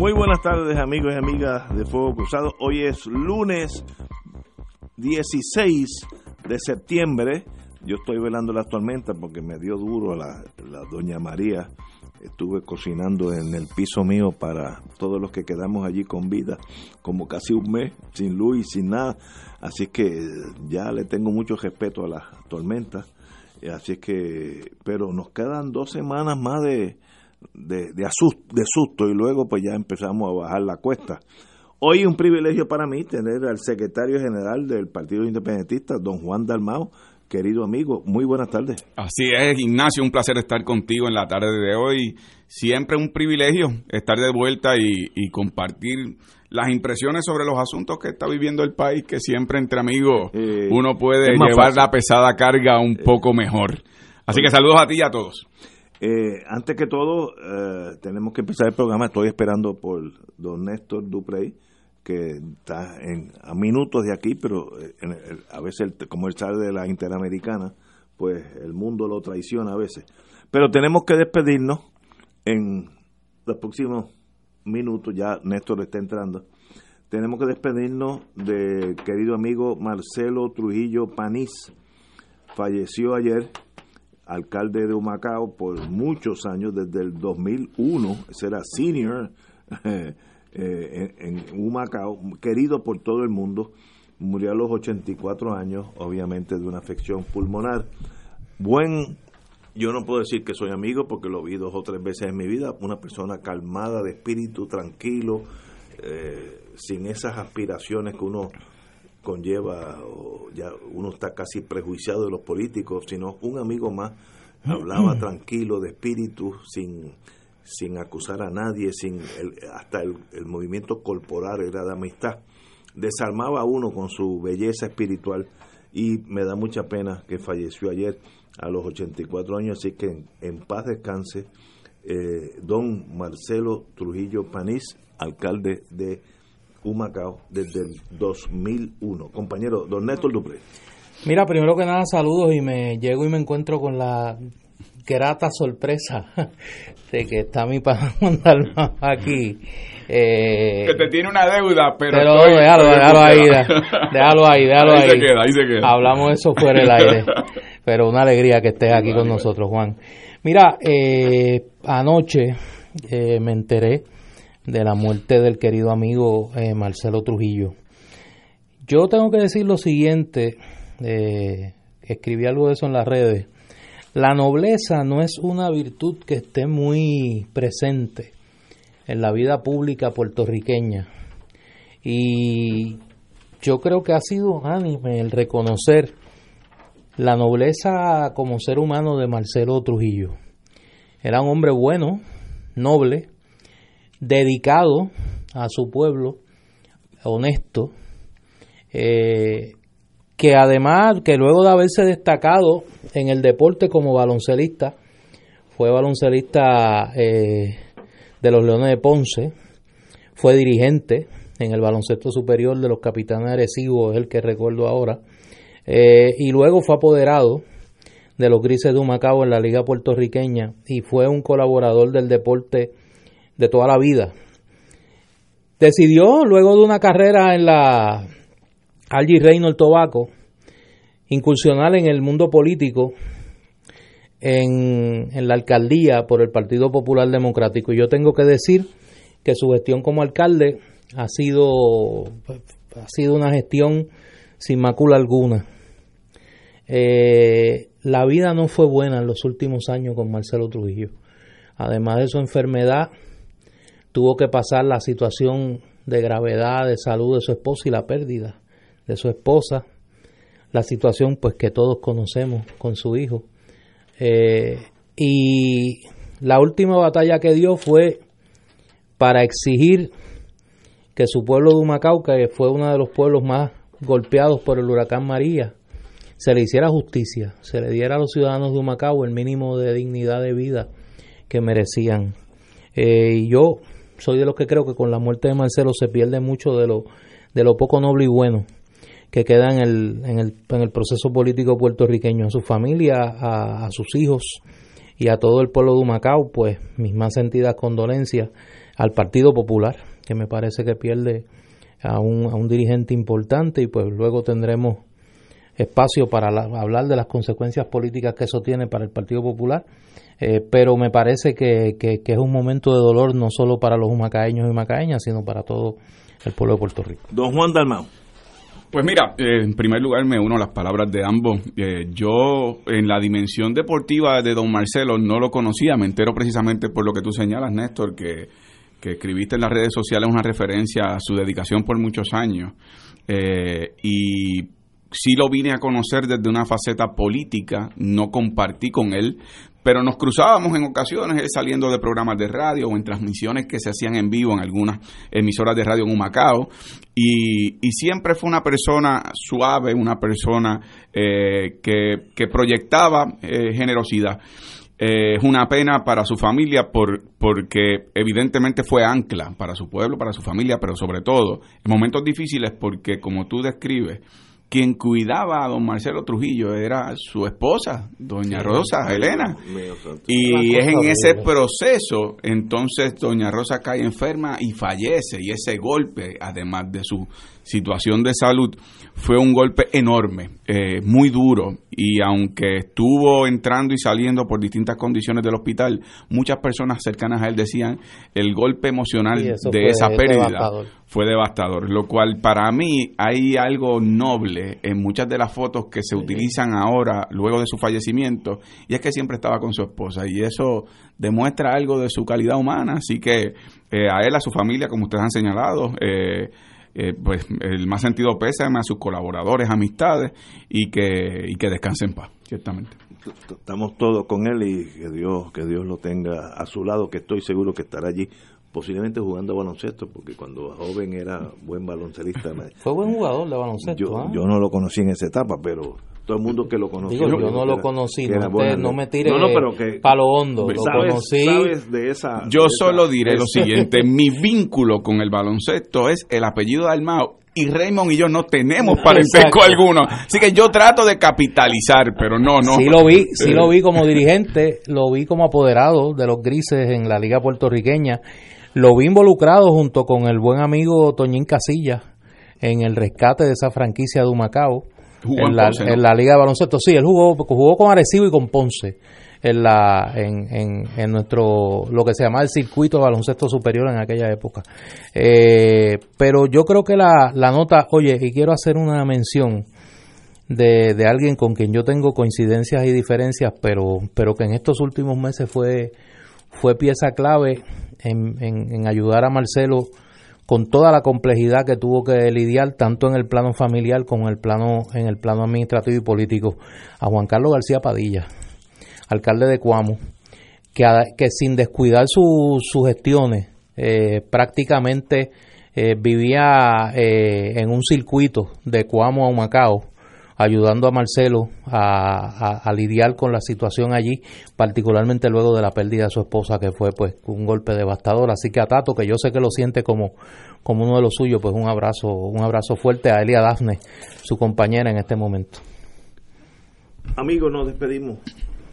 Muy buenas tardes amigos y amigas de Fuego Cruzado. Hoy es lunes 16 de septiembre. Yo estoy velando las tormentas porque me dio duro la, la doña María. Estuve cocinando en el piso mío para todos los que quedamos allí con vida, como casi un mes, sin luz y sin nada. Así que ya le tengo mucho respeto a las tormentas. Así que, pero nos quedan dos semanas más de, de, de, de susto y luego pues ya empezamos a bajar la cuesta. Hoy un privilegio para mí tener al secretario general del Partido Independentista, don Juan Dalmao, querido amigo. Muy buenas tardes. Así es, Ignacio, un placer estar contigo en la tarde de hoy. Siempre un privilegio estar de vuelta y, y compartir las impresiones sobre los asuntos que está viviendo el país, que siempre entre amigos eh, uno puede llevar fácil. la pesada carga un eh, poco mejor. Así que saludos a ti y a todos. Eh, antes que todo, eh, tenemos que empezar el programa. Estoy esperando por don Néstor Duprey, que está en, a minutos de aquí, pero eh, en el, a veces, el, como él sale de la Interamericana, pues el mundo lo traiciona a veces. Pero tenemos que despedirnos en los próximos minutos. Ya Néstor está entrando. Tenemos que despedirnos del querido amigo Marcelo Trujillo Panís. Falleció ayer alcalde de Humacao por muchos años, desde el 2001, ese era senior eh, en, en, Humacao, querido por todo el mundo, murió a los 84 años, obviamente de una afección pulmonar. Buen, yo no puedo decir que soy amigo porque lo vi dos o tres veces en mi vida, una persona calmada, de espíritu, tranquilo, eh, sin esas aspiraciones que uno conlleva, o ya uno está casi prejuiciado de los políticos, sino un amigo más hablaba tranquilo, de espíritu, sin, sin acusar a nadie, sin el, hasta el, el, movimiento corporal era de amistad. Desarmaba a uno con su belleza espiritual y me da mucha pena que falleció ayer a los 84 años, así que en, en paz descanse eh, don Marcelo Trujillo Panís, alcalde de Humacao desde el 2001. Compañero, don Néstor Dupré. Mira, primero que nada, saludos y me llego y me encuentro con la grata sorpresa de que está mi padre aquí. Eh, que te tiene una deuda, pero. Pero estoy, déjalo, estoy déjalo ahí, déjalo ahí, déjalo ahí. ahí. Se queda, ahí se queda. Hablamos de eso fuera del aire. Pero una alegría que estés aquí con nosotros, Juan. Mira, eh, anoche eh, me enteré de la muerte del querido amigo eh, Marcelo Trujillo. Yo tengo que decir lo siguiente, eh, escribí algo de eso en las redes. La nobleza no es una virtud que esté muy presente en la vida pública puertorriqueña. Y yo creo que ha sido unánime el reconocer la nobleza como ser humano de Marcelo Trujillo. Era un hombre bueno, noble, dedicado a su pueblo, honesto, eh, que además, que luego de haberse destacado en el deporte como baloncelista, fue baloncelista eh, de los Leones de Ponce, fue dirigente en el baloncesto superior de los capitanes agresivos, es el que recuerdo ahora, eh, y luego fue apoderado de los Grises de Humacao en la Liga Puertorriqueña y fue un colaborador del deporte de toda la vida. Decidió, luego de una carrera en la Reino el Tobaco, incursionar en el mundo político en, en, la alcaldía por el Partido Popular Democrático. Y yo tengo que decir que su gestión como alcalde ha sido, ha sido una gestión sin mácula alguna. Eh, la vida no fue buena en los últimos años con Marcelo Trujillo. Además de su enfermedad, tuvo que pasar la situación de gravedad de salud de su esposa y la pérdida de su esposa. la situación pues que todos conocemos con su hijo. Eh, y la última batalla que dio fue para exigir que su pueblo de Humacao, que fue uno de los pueblos más golpeados por el huracán María, se le hiciera justicia, se le diera a los ciudadanos de Humacao el mínimo de dignidad de vida que merecían. Eh, y yo soy de los que creo que con la muerte de Marcelo se pierde mucho de lo, de lo poco noble y bueno que queda en el, en el, en el proceso político puertorriqueño, a su familia, a, sus hijos y a todo el pueblo de Humacao, pues mis más sentidas condolencias al Partido Popular, que me parece que pierde a un, a un dirigente importante y pues luego tendremos espacio para hablar de las consecuencias políticas que eso tiene para el Partido Popular, eh, pero me parece que, que, es un momento de dolor no solo para los humacaeños y humacaeñas, sino para todo el pueblo de Puerto Rico. Don Juan Dalmau. Pues mira, eh, en primer lugar me uno a las palabras de ambos. Eh, yo en la dimensión deportiva de don Marcelo no lo conocía, me entero precisamente por lo que tú señalas, Néstor, que, que escribiste en las redes sociales una referencia a su dedicación por muchos años. Eh, y sí lo vine a conocer desde una faceta política, no compartí con él, pero nos cruzábamos en ocasiones, él saliendo de programas de radio o en transmisiones que se hacían en vivo en algunas emisoras de radio en Humacao, y, y siempre fue una persona suave, una persona eh, que, que, proyectaba eh, generosidad. Eh, es una pena para su familia por, porque evidentemente fue ancla para su pueblo, para su familia, pero sobre todo en momentos difíciles porque como tú describes, quien cuidaba a don Marcelo Trujillo era su esposa, doña Rosa Elena. Y es en ese proceso, entonces doña Rosa cae enferma y fallece. Y ese golpe, además de su situación de salud, fue un golpe enorme, eh, muy duro. Y aunque estuvo entrando y saliendo por distintas condiciones del hospital, muchas personas cercanas a él decían el golpe emocional de esa pérdida fue devastador, lo cual para mí hay algo noble en muchas de las fotos que se utilizan ahora luego de su fallecimiento y es que siempre estaba con su esposa. Y eso demuestra algo de su calidad humana, así que eh, a él, a su familia, como ustedes han señalado, eh, eh, pues el más sentido pésame a sus colaboradores, amistades y que, y que descansen en paz, ciertamente. Estamos todos con él y que Dios, que Dios lo tenga a su lado, que estoy seguro que estará allí posiblemente jugando baloncesto, porque cuando joven era buen baloncelista. Fue buen jugador de baloncesto. Yo, ¿ah? yo no lo conocí en esa etapa, pero todo el mundo que lo conocía. yo no lo conocí, no, me tire no, pero que, palo hondo, lo conocí. de esa, yo solo diré lo siguiente, mi vínculo con el baloncesto es el apellido de Almao y Raymond y yo no tenemos parentesco alguno. Así que yo trato de capitalizar, pero no, no. Sí lo vi, sí lo vi como dirigente, lo vi como apoderado de los grises en la liga puertorriqueña lo vi involucrado junto con el buen amigo Toñín Casilla en el rescate de esa franquicia de Humacao. En, la, en, la, Liga de Baloncesto, sí, él jugó, jugó con Arecibo y con Ponce en la en, en, nuestro lo que se llama el circuito de baloncesto superior en aquella época. Eh, pero yo creo que la, la nota oye y quiero hacer una mención de, de alguien con quien yo tengo coincidencias y diferencias pero pero que en estos últimos meses fue fue pieza clave en, ayudar a Marcelo con toda la complejidad que tuvo que lidiar tanto en el plano familiar como en el plano en el plano administrativo y político a Juan Carlos García Padilla alcalde de Cuamo que, sin descuidar sus gestiones eh, prácticamente eh, vivía eh, en un circuito de Cuamo a Humacao ayudando a Marcelo a, lidiar con la situación allí, particularmente luego de la pérdida de su esposa, que fue pues un golpe devastador. Así que a Tato, que yo sé que lo siente como, como uno de los suyos, pues un abrazo, un abrazo fuerte a Elia Dafne, su compañera en este momento. Amigos, nos despedimos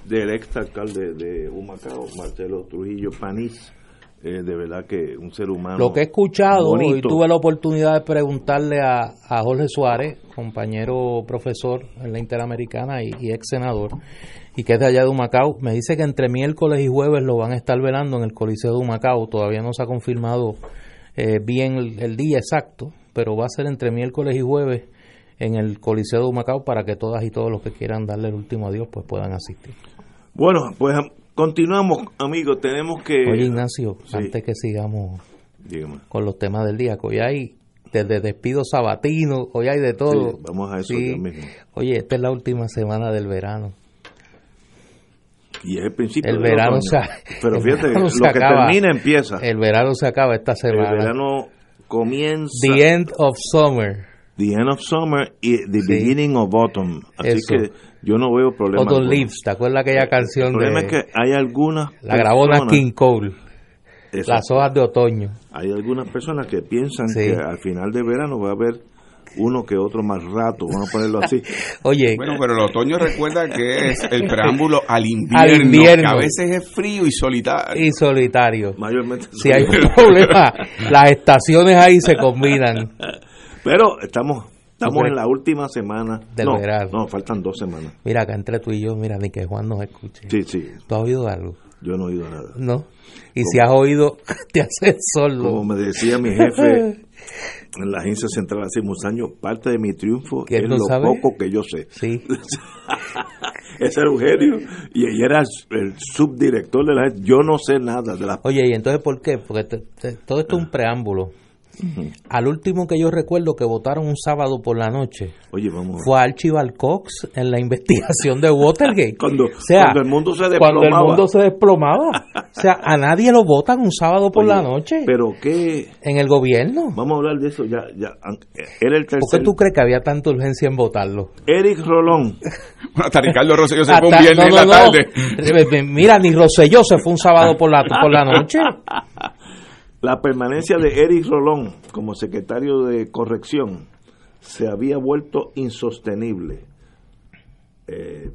del ex alcalde de Humacao, Marcelo Trujillo Panís. Eh, de verdad que un ser humano. Lo que he escuchado y tuve la oportunidad de preguntarle a, a, Jorge Suárez, compañero profesor en la Interamericana y, ex senador, y que es de allá de Humacao, me dice que entre miércoles y jueves lo van a estar velando en el Coliseo de Humacao. Todavía no se ha confirmado eh, bien el, día exacto, pero va a ser entre miércoles y jueves en el Coliseo de Humacao para que todas y todos los que quieran darle el último adiós pues puedan asistir. Bueno, pues Continuamos, amigos, tenemos que... Oye, Ignacio, antes que sigamos con los temas del día, que hoy hay desde despido sabatino, hoy hay de todo. vamos a eso Oye, esta es la última semana del verano. Y es el principio el verano se, Pero fíjate, lo que termina empieza. El verano se acaba esta semana. El verano comienza. The end of summer. The end of summer y the beginning of autumn. Así que yo no veo problema. Autumn Leaves, ¿te acuerdas aquella canción? El problema es que hay algunas. La grabó King Cole. Las hojas de otoño. Hay algunas personas que piensan que al final de verano va a haber uno que otro más rato, vamos a ponerlo así. Oye, bueno, pero el otoño recuerda que es el preámbulo al invierno, que a veces es frío y solitario. Y solitario. Mayormente. Si hay un problema, las estaciones ahí se combinan. Pero estamos Estamos en la última semana del verano. No, faltan dos semanas. Mira, acá entre tú y yo, mira, ni que Juan nos escuche. Sí, sí. ¿Tú has oído algo? Yo no he oído nada. No. Y si has oído, te haces solo. Como me decía mi jefe en la agencia central hace muchos años, parte de mi triunfo es lo poco que yo sé. Sí. Ese era Eugenio y ella era el subdirector de la agencia. Yo no sé nada de la. Oye, ¿y entonces por qué? Porque todo esto es un preámbulo. Al último que yo recuerdo que votaron un sábado por la noche Oye, vamos fue Archibald Cox en la investigación de Watergate. cuando, cuando, el mundo se desplomaba. Cuando el mundo se desplomaba. o sea, a nadie lo votan un sábado por la noche. ¿Pero qué? En el gobierno. Vamos a hablar de eso ya. ya. Era el tercer... ¿Por qué tú crees que había tanta urgencia en votarlo? Eric Rolón. Hasta Ricardo Rosselló se fue un viernes en la tarde. Mira, ni Rosselló se fue un sábado por la, por la noche. La permanencia de Eric Rolón como secretario de corrección se había vuelto insostenible. Eh,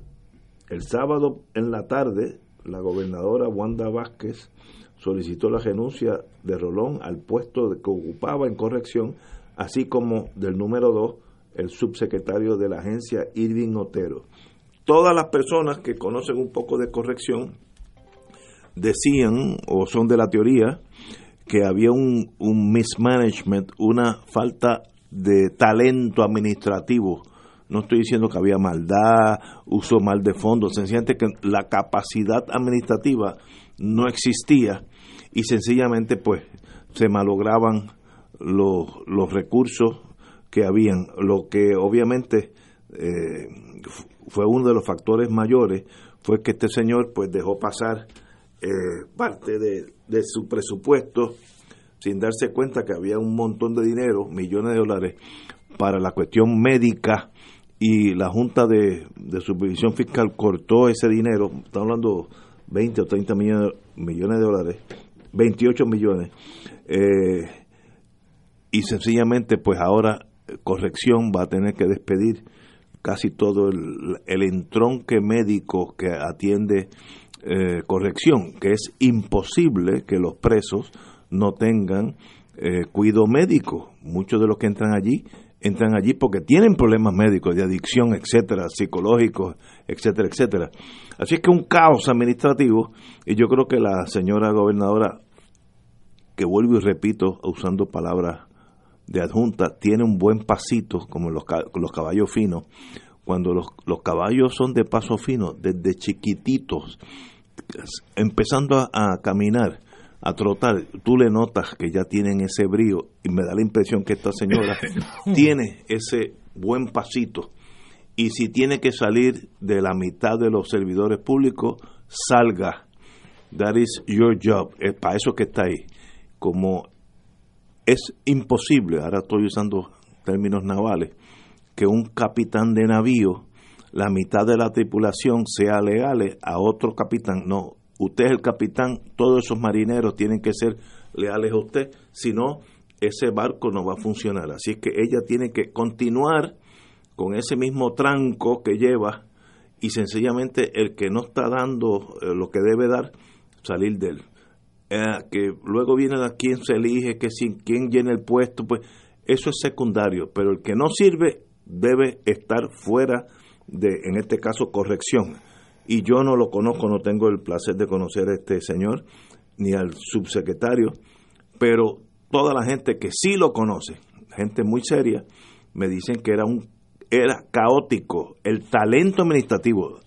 el sábado en la tarde, la gobernadora Wanda Vázquez solicitó la renuncia de Rolón al puesto que ocupaba en corrección, así como del número dos, el subsecretario de la agencia Irving Otero. Todas las personas que conocen un poco de corrección decían o son de la teoría que había un, un mismanagement, una falta de talento administrativo. No estoy diciendo que había maldad, uso mal de fondos, sencillamente que la capacidad administrativa no existía y sencillamente pues se malograban los, los recursos que habían, lo que obviamente eh, fue uno de los factores mayores, fue que este señor pues dejó pasar eh, parte de, de su presupuesto sin darse cuenta que había un montón de dinero, millones de dólares, para la cuestión médica y la Junta de, Supervisión Fiscal cortó ese dinero, estamos hablando 20 o 30 millones, millones de dólares, 28 millones, eh, y sencillamente pues ahora corrección va a tener que despedir casi todo el, el entronque médico que atiende eh, corrección, que es imposible que los presos no tengan eh, cuidado médico. Muchos de los que entran allí entran allí porque tienen problemas médicos de adicción, etcétera, psicológicos, etcétera, etcétera. Así es que un caos administrativo y yo creo que la señora gobernadora, que vuelvo y repito usando palabras de adjunta, tiene un buen pasito como los, los caballos finos. Cuando los, los caballos son de paso fino, desde chiquititos, empezando a, caminar, a trotar, tú le notas que ya tienen ese brío y me da la impresión que esta señora tiene ese buen pasito y si tiene que salir de la mitad de los servidores públicos, salga. That is your job. Es para eso que está ahí. Como es imposible, ahora estoy usando términos navales, que un capitán de navío la mitad de la tripulación sea leales a otro capitán. No, usted es el capitán, todos esos marineros tienen que ser leales a usted, si no, ese barco no va a funcionar. Así que ella tiene que continuar con ese mismo tranco que lleva y sencillamente el que no está dando eh, lo que debe dar, salir de él. Eh, que luego viene a quién se elige, que si, quién llena el puesto, pues eso es secundario, pero el que no sirve debe estar fuera de, en este caso, corrección. Y yo no lo conozco, no tengo el placer de conocer a este señor, ni al subsecretario, pero toda la gente que sí lo conoce, gente muy seria, me dicen que era un era caótico, el talento administrativo,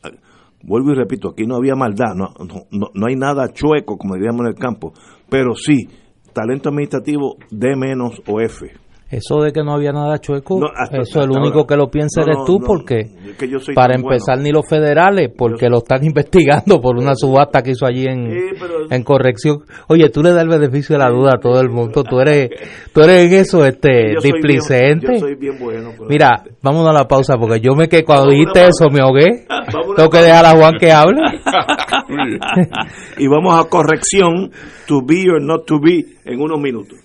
vuelvo y repito, aquí no había maldad, no, no, no hay nada chueco, como diríamos en el campo, pero sí, talento administrativo D menos o F. Eso de que no había nada chueco, eso el único que lo piensa eres tú, porque para empezar ni los federales, porque lo están investigando por una subasta que hizo allí en, en corrección. Oye, tú le das el beneficio de la duda a todo el mundo, tú eres tú eres en eso este displicente. Mira, vamos a la pausa, porque yo me que cuando dijiste eso me ahogué. Tengo que dejar a Juan que hable. y vamos a corrección, to be or not to be, en unos minutos.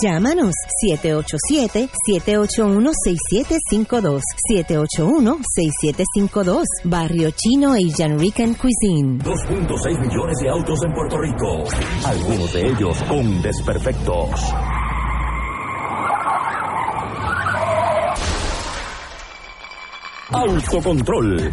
Llámanos 787-781-6752. 781-6752. Barrio Chino Asian Rican Cuisine. 2.6 millones de autos en Puerto Rico. Algunos de ellos con desperfectos. Autocontrol.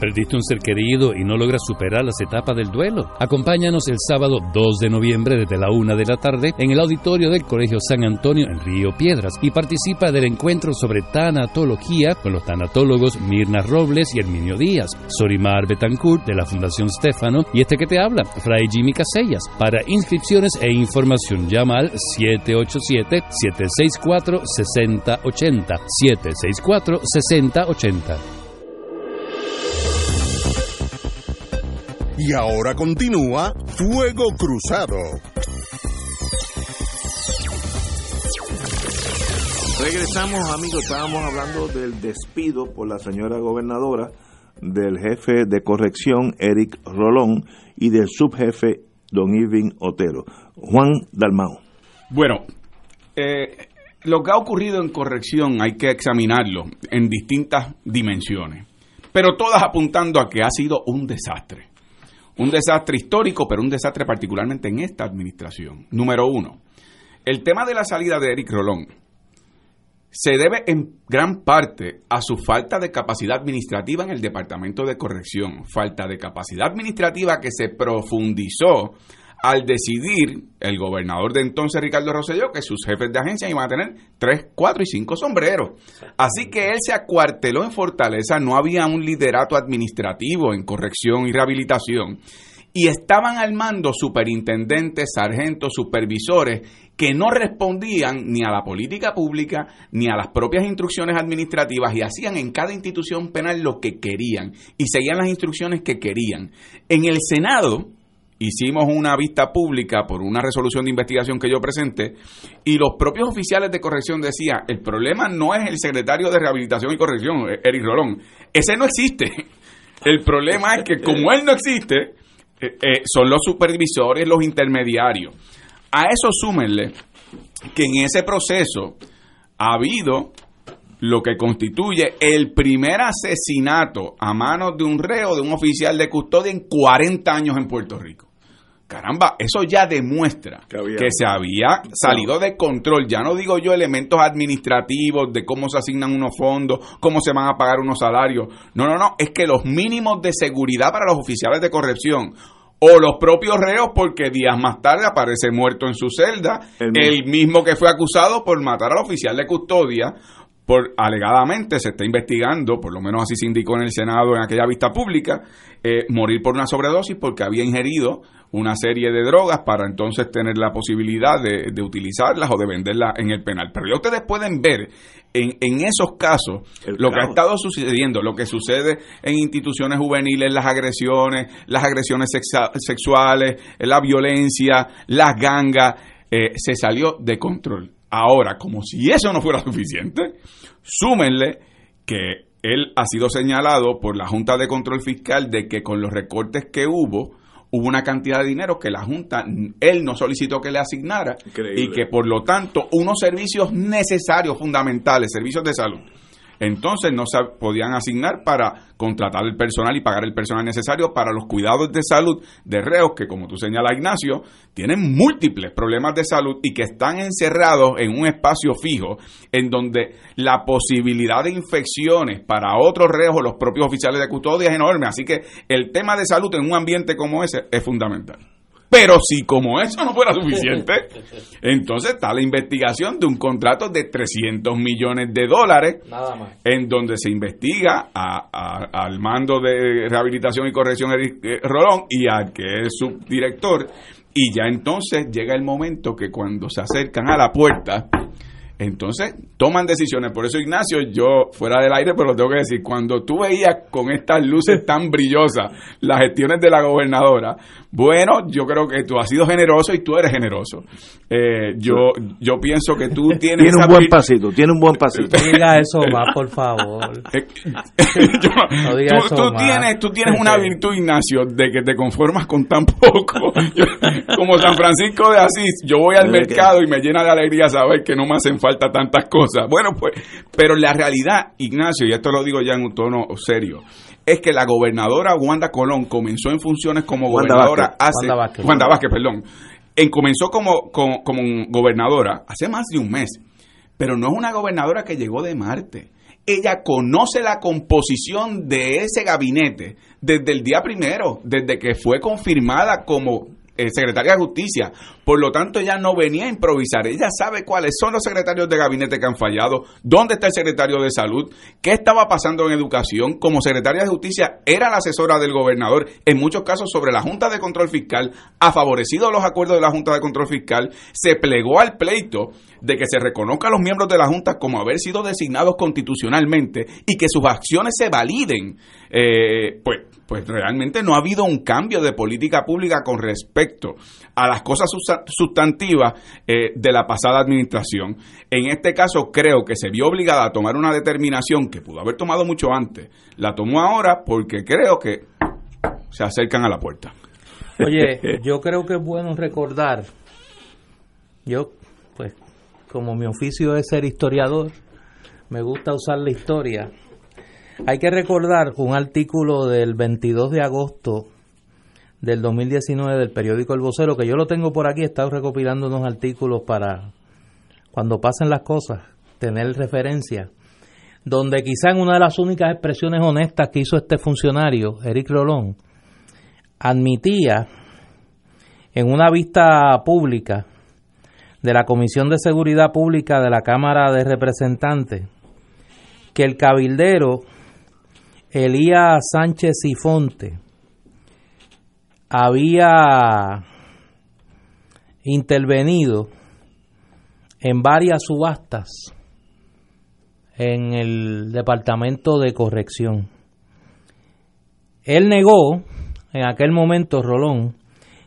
¿Perdiste un ser querido y no logras superar las etapas del duelo? Acompáñanos el sábado 2 de noviembre desde la 1 de la tarde en el auditorio del Colegio San Antonio en Río Piedras y participa del encuentro sobre tanatología con los tanatólogos Mirna Robles y Herminio Díaz, Sorimar Betancourt de la Fundación Stefano y este que te habla, Fray Jimmy Casellas. Para inscripciones e información llama al 787-764-6080. 764-6080. Y ahora continúa Fuego Cruzado. Regresamos amigos, estábamos hablando del despido por la señora gobernadora del jefe de corrección Eric Rolón y del subjefe don Irving Otero. Juan Dalmao. Bueno, eh, lo que ha ocurrido en corrección hay que examinarlo en distintas dimensiones, pero todas apuntando a que ha sido un desastre. Un desastre histórico, pero un desastre particularmente en esta administración. Número uno, el tema de la salida de Eric Rolón se debe en gran parte a su falta de capacidad administrativa en el Departamento de Corrección, falta de capacidad administrativa que se profundizó al decidir el gobernador de entonces, Ricardo Rosselló, que sus jefes de agencia iban a tener tres, cuatro y cinco sombreros. Así que él se acuarteló en Fortaleza, no había un liderato administrativo en corrección y rehabilitación. Y estaban al mando superintendentes, sargentos, supervisores que no respondían ni a la política pública ni a las propias instrucciones administrativas y hacían en cada institución penal lo que querían y seguían las instrucciones que querían. En el Senado, hicimos una vista pública por una resolución de investigación que yo presenté y los propios oficiales de corrección decían, el problema no es el secretario de rehabilitación y corrección, eh, Eric Rolón, ese no existe. El problema es que como él no existe, eh, eh, son los supervisores, los intermediarios. A eso súmenle que en ese proceso ha habido lo que constituye el primer asesinato a manos de un reo, de un oficial de custodia en 40 años en Puerto Rico. Caramba, eso ya demuestra que, se había salido de control. Ya no digo yo elementos administrativos de cómo se asignan unos fondos, cómo se van a pagar unos salarios. No, no, no. Es que los mínimos de seguridad para los oficiales de corrección o los propios reos porque días más tarde aparece muerto en su celda, el mismo que fue acusado por matar al oficial de custodia por alegadamente se está investigando, por lo menos así se indicó en el Senado en aquella vista pública, eh, morir por una sobredosis porque había ingerido una serie de drogas para entonces tener la posibilidad de, de utilizarlas o de venderlas en el penal. Pero ya ustedes pueden ver en, en esos casos lo que ha estado sucediendo, lo que sucede en instituciones juveniles, las agresiones, las agresiones sexuales, la violencia, las gangas, eh, se salió de control. Ahora, como si eso no fuera suficiente, súmenle que él ha sido señalado por la Junta de Control Fiscal de que con los recortes que hubo, hubo una cantidad de dinero que la Junta, él no solicitó que le asignara y que por lo tanto unos servicios necesarios, fundamentales, servicios de salud, entonces no se podían asignar para contratar el personal y pagar el personal necesario para los cuidados de salud de reos que, como tú señalas, Ignacio, tienen múltiples problemas de salud y que están encerrados en un espacio fijo en donde la posibilidad de infecciones para otros reos o los propios oficiales de custodia es enorme. Así que el tema de salud en un ambiente como ese es fundamental. Pero si como eso no fuera suficiente, entonces está la investigación de un contrato de 300 millones de dólares, en donde se investiga al mando de rehabilitación y corrección Eric eh, Rolón y al que es subdirector, y ya entonces llega el momento que cuando se acercan a la puerta, entonces toman decisiones. Por eso, Ignacio, yo fuera del aire, pero lo tengo que decir, cuando tú veías con estas luces tan brillosas las gestiones de la gobernadora, bueno, yo creo que tú has sido generoso y tú eres generoso. Eh, yo, yo pienso que tú tienes... Tiene un buen pasito, tiene un buen pasito. No diga eso más, por favor. Eh, no diga tú, eso Tienes, tú tienes una virtud, Ignacio, de que te conformas con tan poco. como San Francisco de Asís, yo voy al mercado y me llena de alegría saber que no me hacen falta tantas cosas. Bueno, pues, pero la realidad, Ignacio, y esto lo digo ya en un tono serio, es que la gobernadora Wanda Colón comenzó en funciones como gobernadora hace... Wanda Vázquez. perdón. En, comenzó como, como, gobernadora hace más de un mes, pero no es una gobernadora que llegó de Marte. Ella conoce la composición de ese gabinete desde el día primero, desde que fue confirmada como eh, secretaria de Justicia. Por lo tanto, ella no venía a improvisar. Ella sabe cuáles son los secretarios de gabinete que han fallado, dónde está el secretario de salud, qué estaba pasando en educación. Como secretaria de Justicia, era la asesora del gobernador, en muchos casos sobre la Junta de Control Fiscal, ha favorecido los acuerdos de la Junta de Control Fiscal, se plegó al pleito de que se reconozca a los miembros de la Junta como haber sido designados constitucionalmente y que sus acciones se validen. Eh, pues pues realmente no ha habido un cambio de política pública con respecto a las cosas sustantivas eh, de la pasada administración. En este caso creo que se vio obligada a tomar una determinación que pudo haber tomado mucho antes. La tomó ahora porque creo que se acercan a la puerta. Oye, yo creo que es bueno recordar, yo pues como mi oficio es ser historiador, me gusta usar la historia hay que recordar un artículo del 22 de agosto del 2019 del periódico El Vocero, que yo lo tengo por aquí, he estado recopilando unos artículos para cuando pasen las cosas, tener referencia, donde quizá en una de las únicas expresiones honestas que hizo este funcionario, Eric Rolón, admitía en una vista pública de la Comisión de Seguridad Pública de la Cámara de Representantes que el cabildero Elías Sánchez y Fonte había intervenido en varias subastas en el Departamento de Corrección. Él negó en aquel momento, Rolón,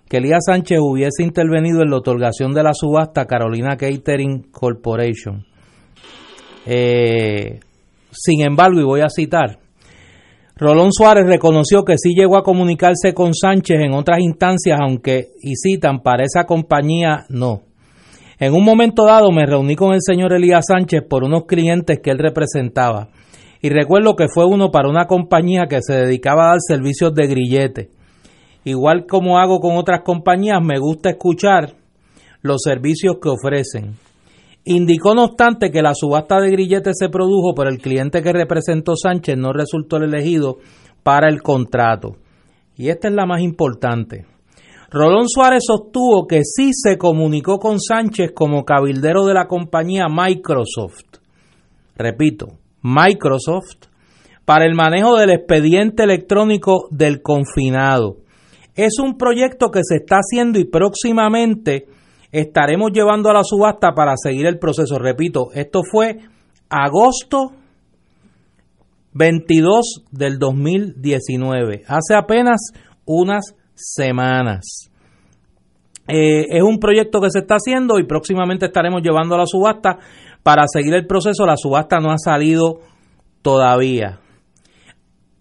que Elías Sánchez hubiese intervenido en la otorgación de la subasta Carolina Catering Corporation. Eh, sin embargo, y voy a citar, Rolón Suárez reconoció que sí llegó a comunicarse con Sánchez en otras instancias, aunque, y para esa compañía no. En un momento dado me reuní con el señor Elías Sánchez por unos clientes que él representaba. Y recuerdo que fue uno para una compañía que se dedicaba a dar servicios de grillete. Igual como hago con otras compañías, me gusta escuchar los servicios que ofrecen. Indicó, no obstante, que la subasta de grilletes se produjo, pero el cliente que representó Sánchez no resultó el elegido para el contrato. Y esta es la más importante. Rolón Suárez sostuvo que sí se comunicó con Sánchez como cabildero de la compañía Microsoft. repito, Microsoft, para el manejo del expediente electrónico del confinado. Es un proyecto que se está haciendo y próximamente estaremos llevando a la subasta para seguir el proceso. Repito, esto fue agosto 22 del 2019, hace apenas unas semanas. Eh, es un proyecto que se está haciendo y próximamente estaremos llevando a la subasta para seguir el proceso. La subasta no ha salido todavía.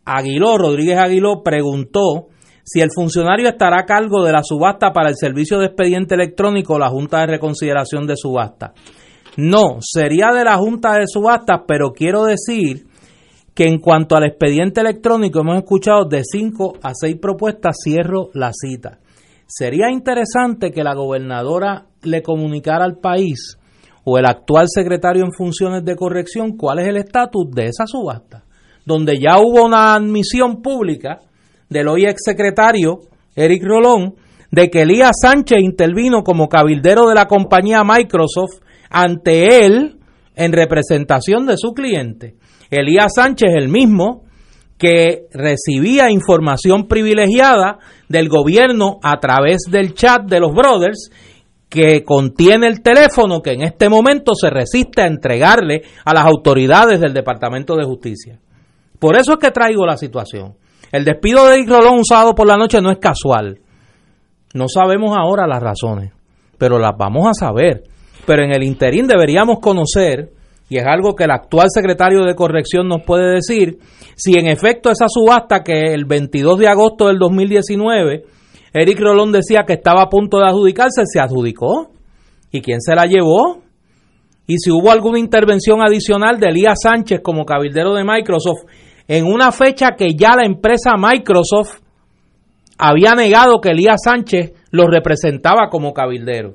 Aguiló, Rodríguez Aguiló, preguntó si el funcionario estará a cargo de la subasta para el servicio de expediente electrónico o la Junta de Reconsideración de Subasta. No, sería de la Junta de Subastas, pero quiero decir que en cuanto al expediente electrónico hemos escuchado de cinco a seis propuestas, cierro la cita. Sería interesante que la gobernadora le comunicara al país o el actual secretario en funciones de corrección cuál es el estatus de esa subasta donde ya hubo una admisión pública del hoy exsecretario Eric Rolón de que Elías Sánchez intervino como cabildero de la compañía Microsoft ante él en representación de su cliente. Elías Sánchez, el mismo que recibía información privilegiada del gobierno a través del chat de los brothers que contiene el teléfono que en este momento se resiste a entregarle a las autoridades del Departamento de Justicia. Por eso es que traigo la situación. El despido de Eric Rolón un sábado por la noche no es casual. No sabemos ahora las razones, pero las vamos a saber. Pero en el interín deberíamos conocer, y es algo que el actual secretario de Corrección nos puede decir, si en efecto esa subasta que el 22 de agosto del 2019 Eric Rolón decía que estaba a punto de adjudicarse, se adjudicó. ¿Y quién se la llevó? Y si hubo alguna intervención adicional de Elías Sánchez como cabildero de Microsoft en una fecha que ya la empresa Microsoft había negado que Elías Sánchez lo representaba como cabildero,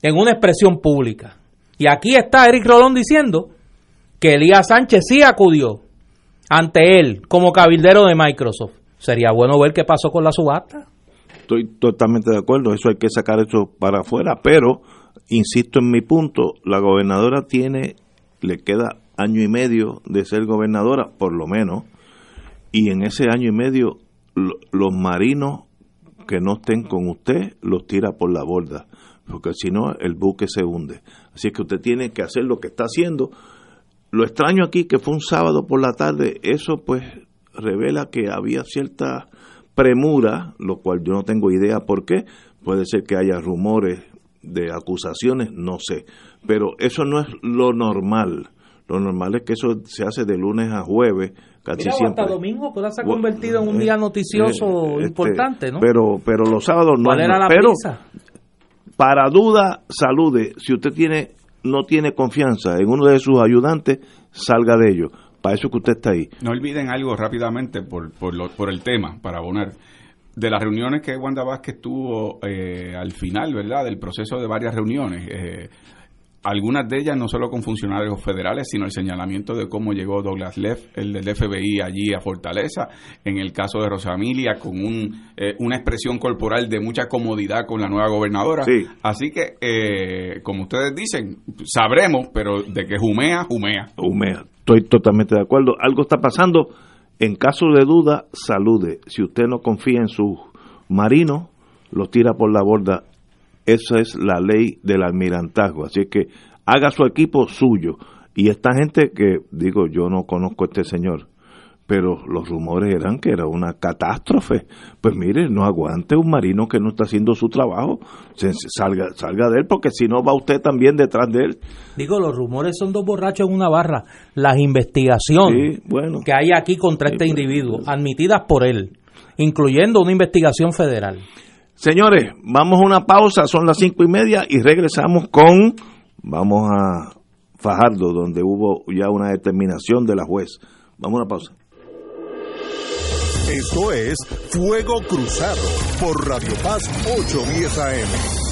en una expresión pública. Y aquí está Eric Rolón diciendo que Elías Sánchez sí acudió ante él como cabildero de Microsoft. Sería bueno ver qué pasó con la subasta. Estoy totalmente de acuerdo, eso hay que sacar eso para afuera, pero insisto en mi punto, la gobernadora tiene, le queda año y medio de ser gobernadora, por lo menos, y en ese año y medio los marinos que no estén con usted los tira por la borda, porque si no el buque se hunde. Así que usted tiene que hacer lo que está haciendo. Lo extraño aquí que fue un sábado por la tarde, eso pues revela que había cierta premura, lo cual yo no tengo idea por qué. Puede ser que haya rumores de acusaciones, no sé. Pero eso no es lo normal. Lo normal es que eso se hace de lunes a jueves, casi siempre. hasta domingo, pues se ha convertido en un día eh, noticioso eh, este, importante, ¿no? Pero, pero los sábados no. era la pero, para duda, salude. Si usted tiene no tiene confianza en uno de sus ayudantes, salga de ello. Para eso que usted está ahí. No olviden algo rápidamente por, por, por el tema, para abonar de las reuniones que Wanda Vázquez tuvo eh, al final, ¿verdad? Del proceso de varias reuniones. Eh, algunas de ellas no solo con funcionarios federales, sino el señalamiento de cómo llegó Douglas Leff, el del FBI, allí a Fortaleza, en el caso de Rosamilia, con un, eh, una expresión corporal de mucha comodidad con la nueva gobernadora. Así que, como ustedes dicen, sabremos, pero de que jumea, jumea. Jumea, estoy totalmente de acuerdo. Algo está pasando en caso de duda, salude. Si usted no confía en sus marinos, los tira por la borda. Esa es la ley del almirantazgo. Así que haga su equipo suyo. Y esta gente que, digo, yo no conozco a este señor, pero los rumores eran que era una catástrofe. Pues mire, no aguante un marino que no está haciendo su trabajo, salga, salga de él, porque si no va usted también detrás de él. Digo, los rumores son dos borrachos en una barra. Las investigaciones que hay aquí contra este individuo, admitidas por él, incluyendo una investigación federal. Señores, vamos a una pausa, son las cinco y media y regresamos con, vamos a Fajardo, donde hubo ya una determinación de la juez. Vamos a una pausa. Esto es Fuego Cruzado por Radio Paz 810 AM.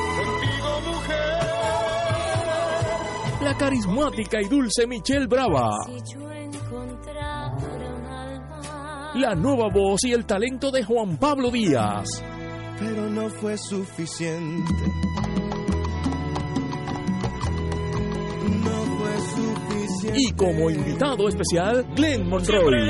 La carismática y dulce Michelle Brava. La nueva voz y el talento de Juan Pablo Díaz. Pero no fue suficiente. No fue suficiente. Y como invitado especial, Glenn Monroy.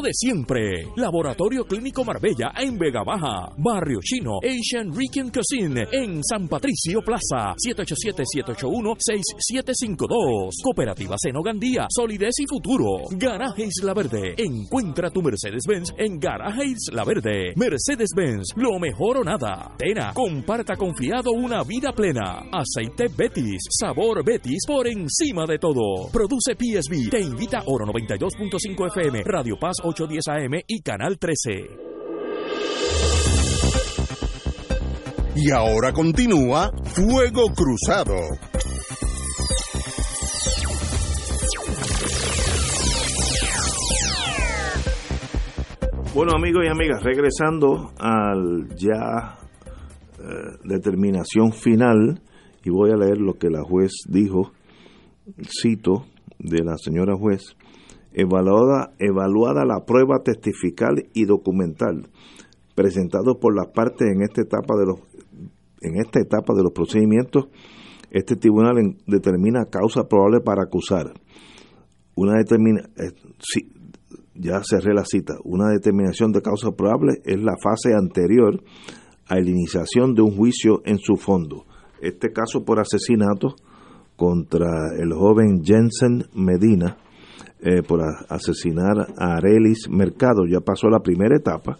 de siempre. Laboratorio Clínico Marbella en Vega Baja. Barrio Chino Asian Rican Cuisine en San Patricio Plaza. 787-781-6752. Cooperativa Seno Gandía. Solidez y futuro. Garaje Isla Verde. Encuentra tu Mercedes-Benz en Garaje Isla Verde. Mercedes-Benz. Lo mejor o nada. Tena. Comparta confiado una vida plena. Aceite Betis. Sabor Betis por encima de todo. Produce PSB. Te invita Oro 92.5 FM. Radio Paz 810 AM y Canal 13. Y ahora continúa Fuego Cruzado. Bueno amigos y amigas, regresando al ya eh, determinación final, y voy a leer lo que la juez dijo, cito de la señora juez, evaluada, evaluada la prueba testifical y documental presentado por las partes en esta etapa de los en esta etapa de los procedimientos este tribunal determina causa probable para acusar. Una determina eh, ya cerré la cita. Una determinación de causa probable es la fase anterior a la iniciación de un juicio en su fondo. Este caso por asesinato contra el joven Jensen Medina eh, por asesinar a Arelis Mercado. Ya pasó la primera etapa,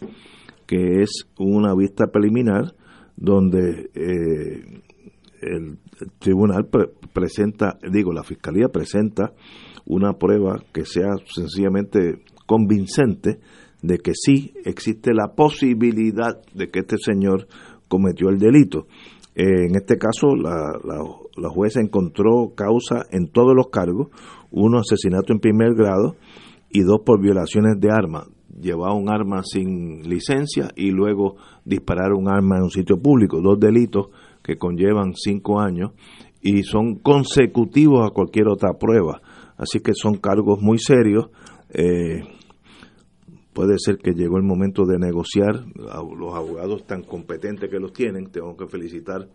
que es una vista preliminar donde eh, el, tribunal presenta, digo, la fiscalía presenta una prueba que sea sencillamente convincente de que sí existe la posibilidad de que este señor cometió el delito. Eh, en este caso, la, la, la jueza encontró causa en todos los cargos, uno asesinato en primer grado y dos por violaciones de arma. Llevar un arma sin licencia y luego disparar un arma en un sitio público. Dos delitos que conllevan cinco años y son consecutivos a cualquier otra prueba. Así que son cargos muy serios. Eh, puede ser que llegó el momento de negociar. Los abogados tan competentes que los tienen, tengo que felicitar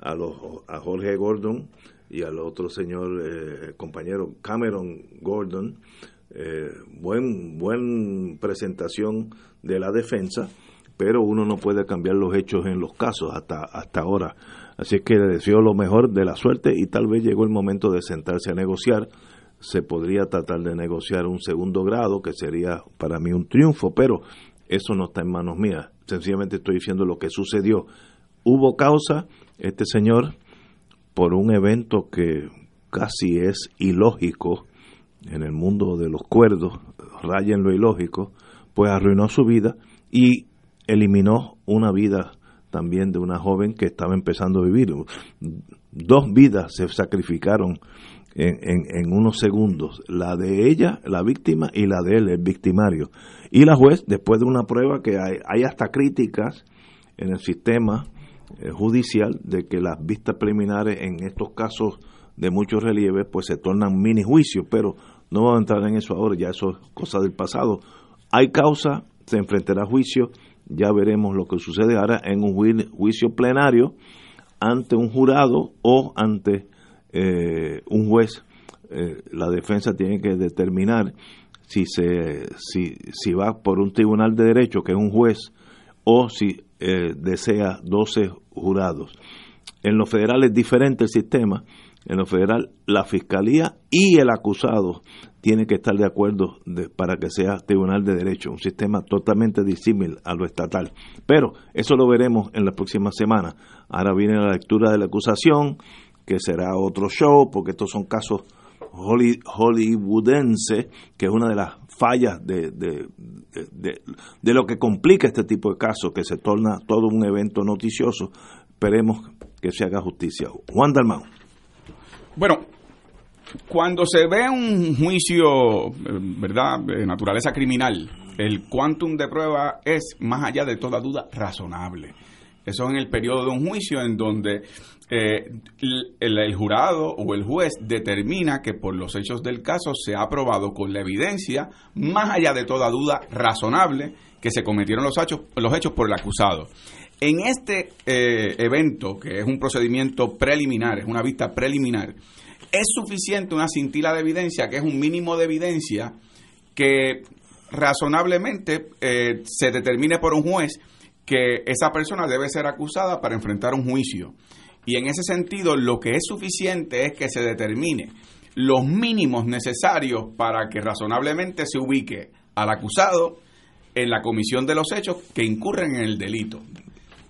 a, los, a Jorge Gordon y al otro señor eh, compañero Cameron Gordon. Eh, buen, buen presentación de la defensa, pero uno no puede cambiar los hechos en los casos hasta, hasta ahora. Así que le deseo lo mejor de la suerte y tal vez llegó el momento de sentarse a negociar. Se podría tratar de negociar un segundo grado, que sería para mí un triunfo, pero eso no está en manos mías. Sencillamente estoy diciendo lo que sucedió. Hubo causa, este señor por un evento que casi es ilógico en el mundo de los cuerdos, raya en lo ilógico, pues arruinó su vida y eliminó una vida también de una joven que estaba empezando a vivir. Dos vidas se sacrificaron en, en, unos segundos, la de ella, la víctima, y la de él, el victimario. Y la juez, después de una prueba que hay, hay hasta críticas en el sistema judicial de que las vistas preliminares en estos casos de mucho relieve pues se tornan mini juicios, pero no vamos a entrar en eso ahora, ya eso es cosa del pasado. Hay causa, se enfrentará a juicio, ya veremos lo que sucede ahora en un juicio plenario ante un jurado o ante eh, un juez. Eh, la defensa tiene que determinar si se si, si va por un tribunal de derecho que es un juez o si eh, desea 12 jurados. En lo federal es diferente el sistema. En lo federal, la fiscalía y el acusado tienen que estar de acuerdo para que sea tribunal de derecho, un sistema totalmente disímil a lo estatal. Pero eso lo veremos en las próximas semanas. Ahora viene la lectura de la acusación, que será otro show, porque estos son casos hollywoodenses, que es una de las fallas de, de, de, lo que complica este tipo de casos, que se torna todo un evento noticioso. Esperemos que se haga justicia. Juan Dalmau. Bueno, cuando se ve un juicio, ¿verdad?, de naturaleza criminal, el quantum de prueba es, más allá de toda duda, razonable. Eso es en el periodo de un juicio en donde eh, el, jurado o el juez determina que por los hechos del caso se ha probado con la evidencia, más allá de toda duda razonable, que se cometieron los hechos, los hechos por el acusado. En este eh, evento, que es un procedimiento preliminar, es una vista preliminar, es suficiente una cintila de evidencia, que es un mínimo de evidencia, que razonablemente eh, se determine por un juez que esa persona debe ser acusada para enfrentar un juicio. Y en ese sentido, lo que es suficiente es que se determine los mínimos necesarios para que razonablemente se ubique al acusado en la comisión de los hechos que incurren en el delito.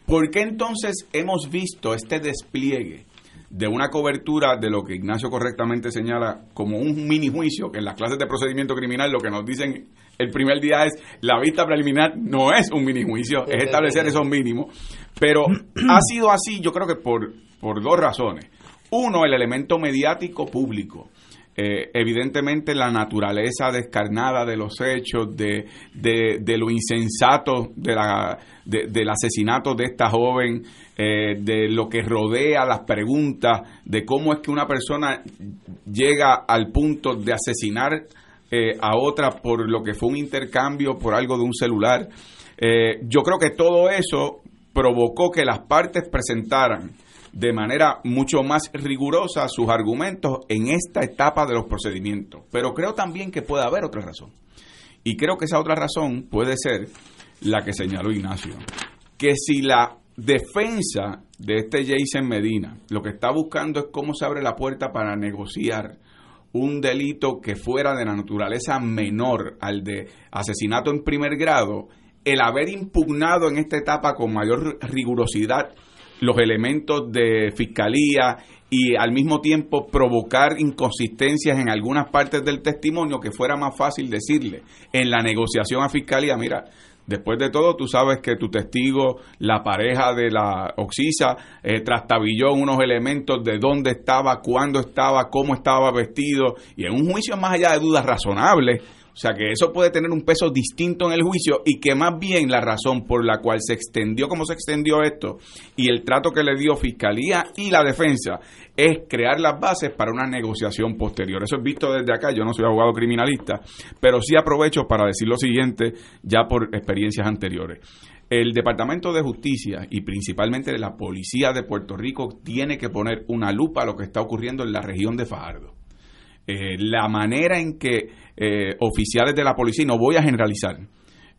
¿Por qué entonces hemos visto este despliegue de una cobertura de lo que Ignacio correctamente señala como un mini juicio, que en las clases de procedimiento criminal lo que nos dicen el primer día es la vista preliminar no es un mini juicio, es establecer esos mínimos, pero ha sido así yo creo que por, por dos razones. Uno, el elemento mediático público. Eh, evidentemente la naturaleza descarnada de los hechos, de, de, lo insensato de la, del asesinato de esta joven, eh, de lo que rodea las preguntas, de cómo es que una persona llega al punto de asesinar eh, a otra por lo que fue un intercambio, por algo de un celular. yo creo que todo eso provocó que las partes presentaran de manera mucho más rigurosa sus argumentos en esta etapa de los procedimientos. Pero creo también que puede haber otra razón. Y creo que esa otra razón puede ser la que señaló Ignacio. Que si la defensa de este Jason Medina lo que está buscando es cómo se abre la puerta para negociar un delito que fuera de la naturaleza menor al de asesinato en primer grado, el haber impugnado en esta etapa con mayor rigurosidad los elementos de fiscalía y al mismo tiempo provocar inconsistencias en algunas partes del testimonio que fuera más fácil decirle en la negociación a fiscalía, mira, Después de todo, tú sabes que tu testigo, la pareja de la Oxisa, eh, trastabilló unos elementos de dónde estaba, cuándo estaba, cómo estaba vestido, y en un juicio más allá de dudas razonables, o sea que eso puede tener un peso distinto en el juicio y que más bien la razón por la cual se extendió como se extendió esto y el trato que le dio Fiscalía y la defensa es crear las bases para una negociación posterior. Eso es visto desde acá, yo no soy abogado criminalista, pero sí aprovecho para decir lo siguiente ya por experiencias anteriores. El Departamento de Justicia y principalmente la Policía de Puerto Rico tiene que poner una lupa a lo que está ocurriendo en la región de Fajardo. Eh, la manera en que eh, oficiales de la policía, no voy a generalizar,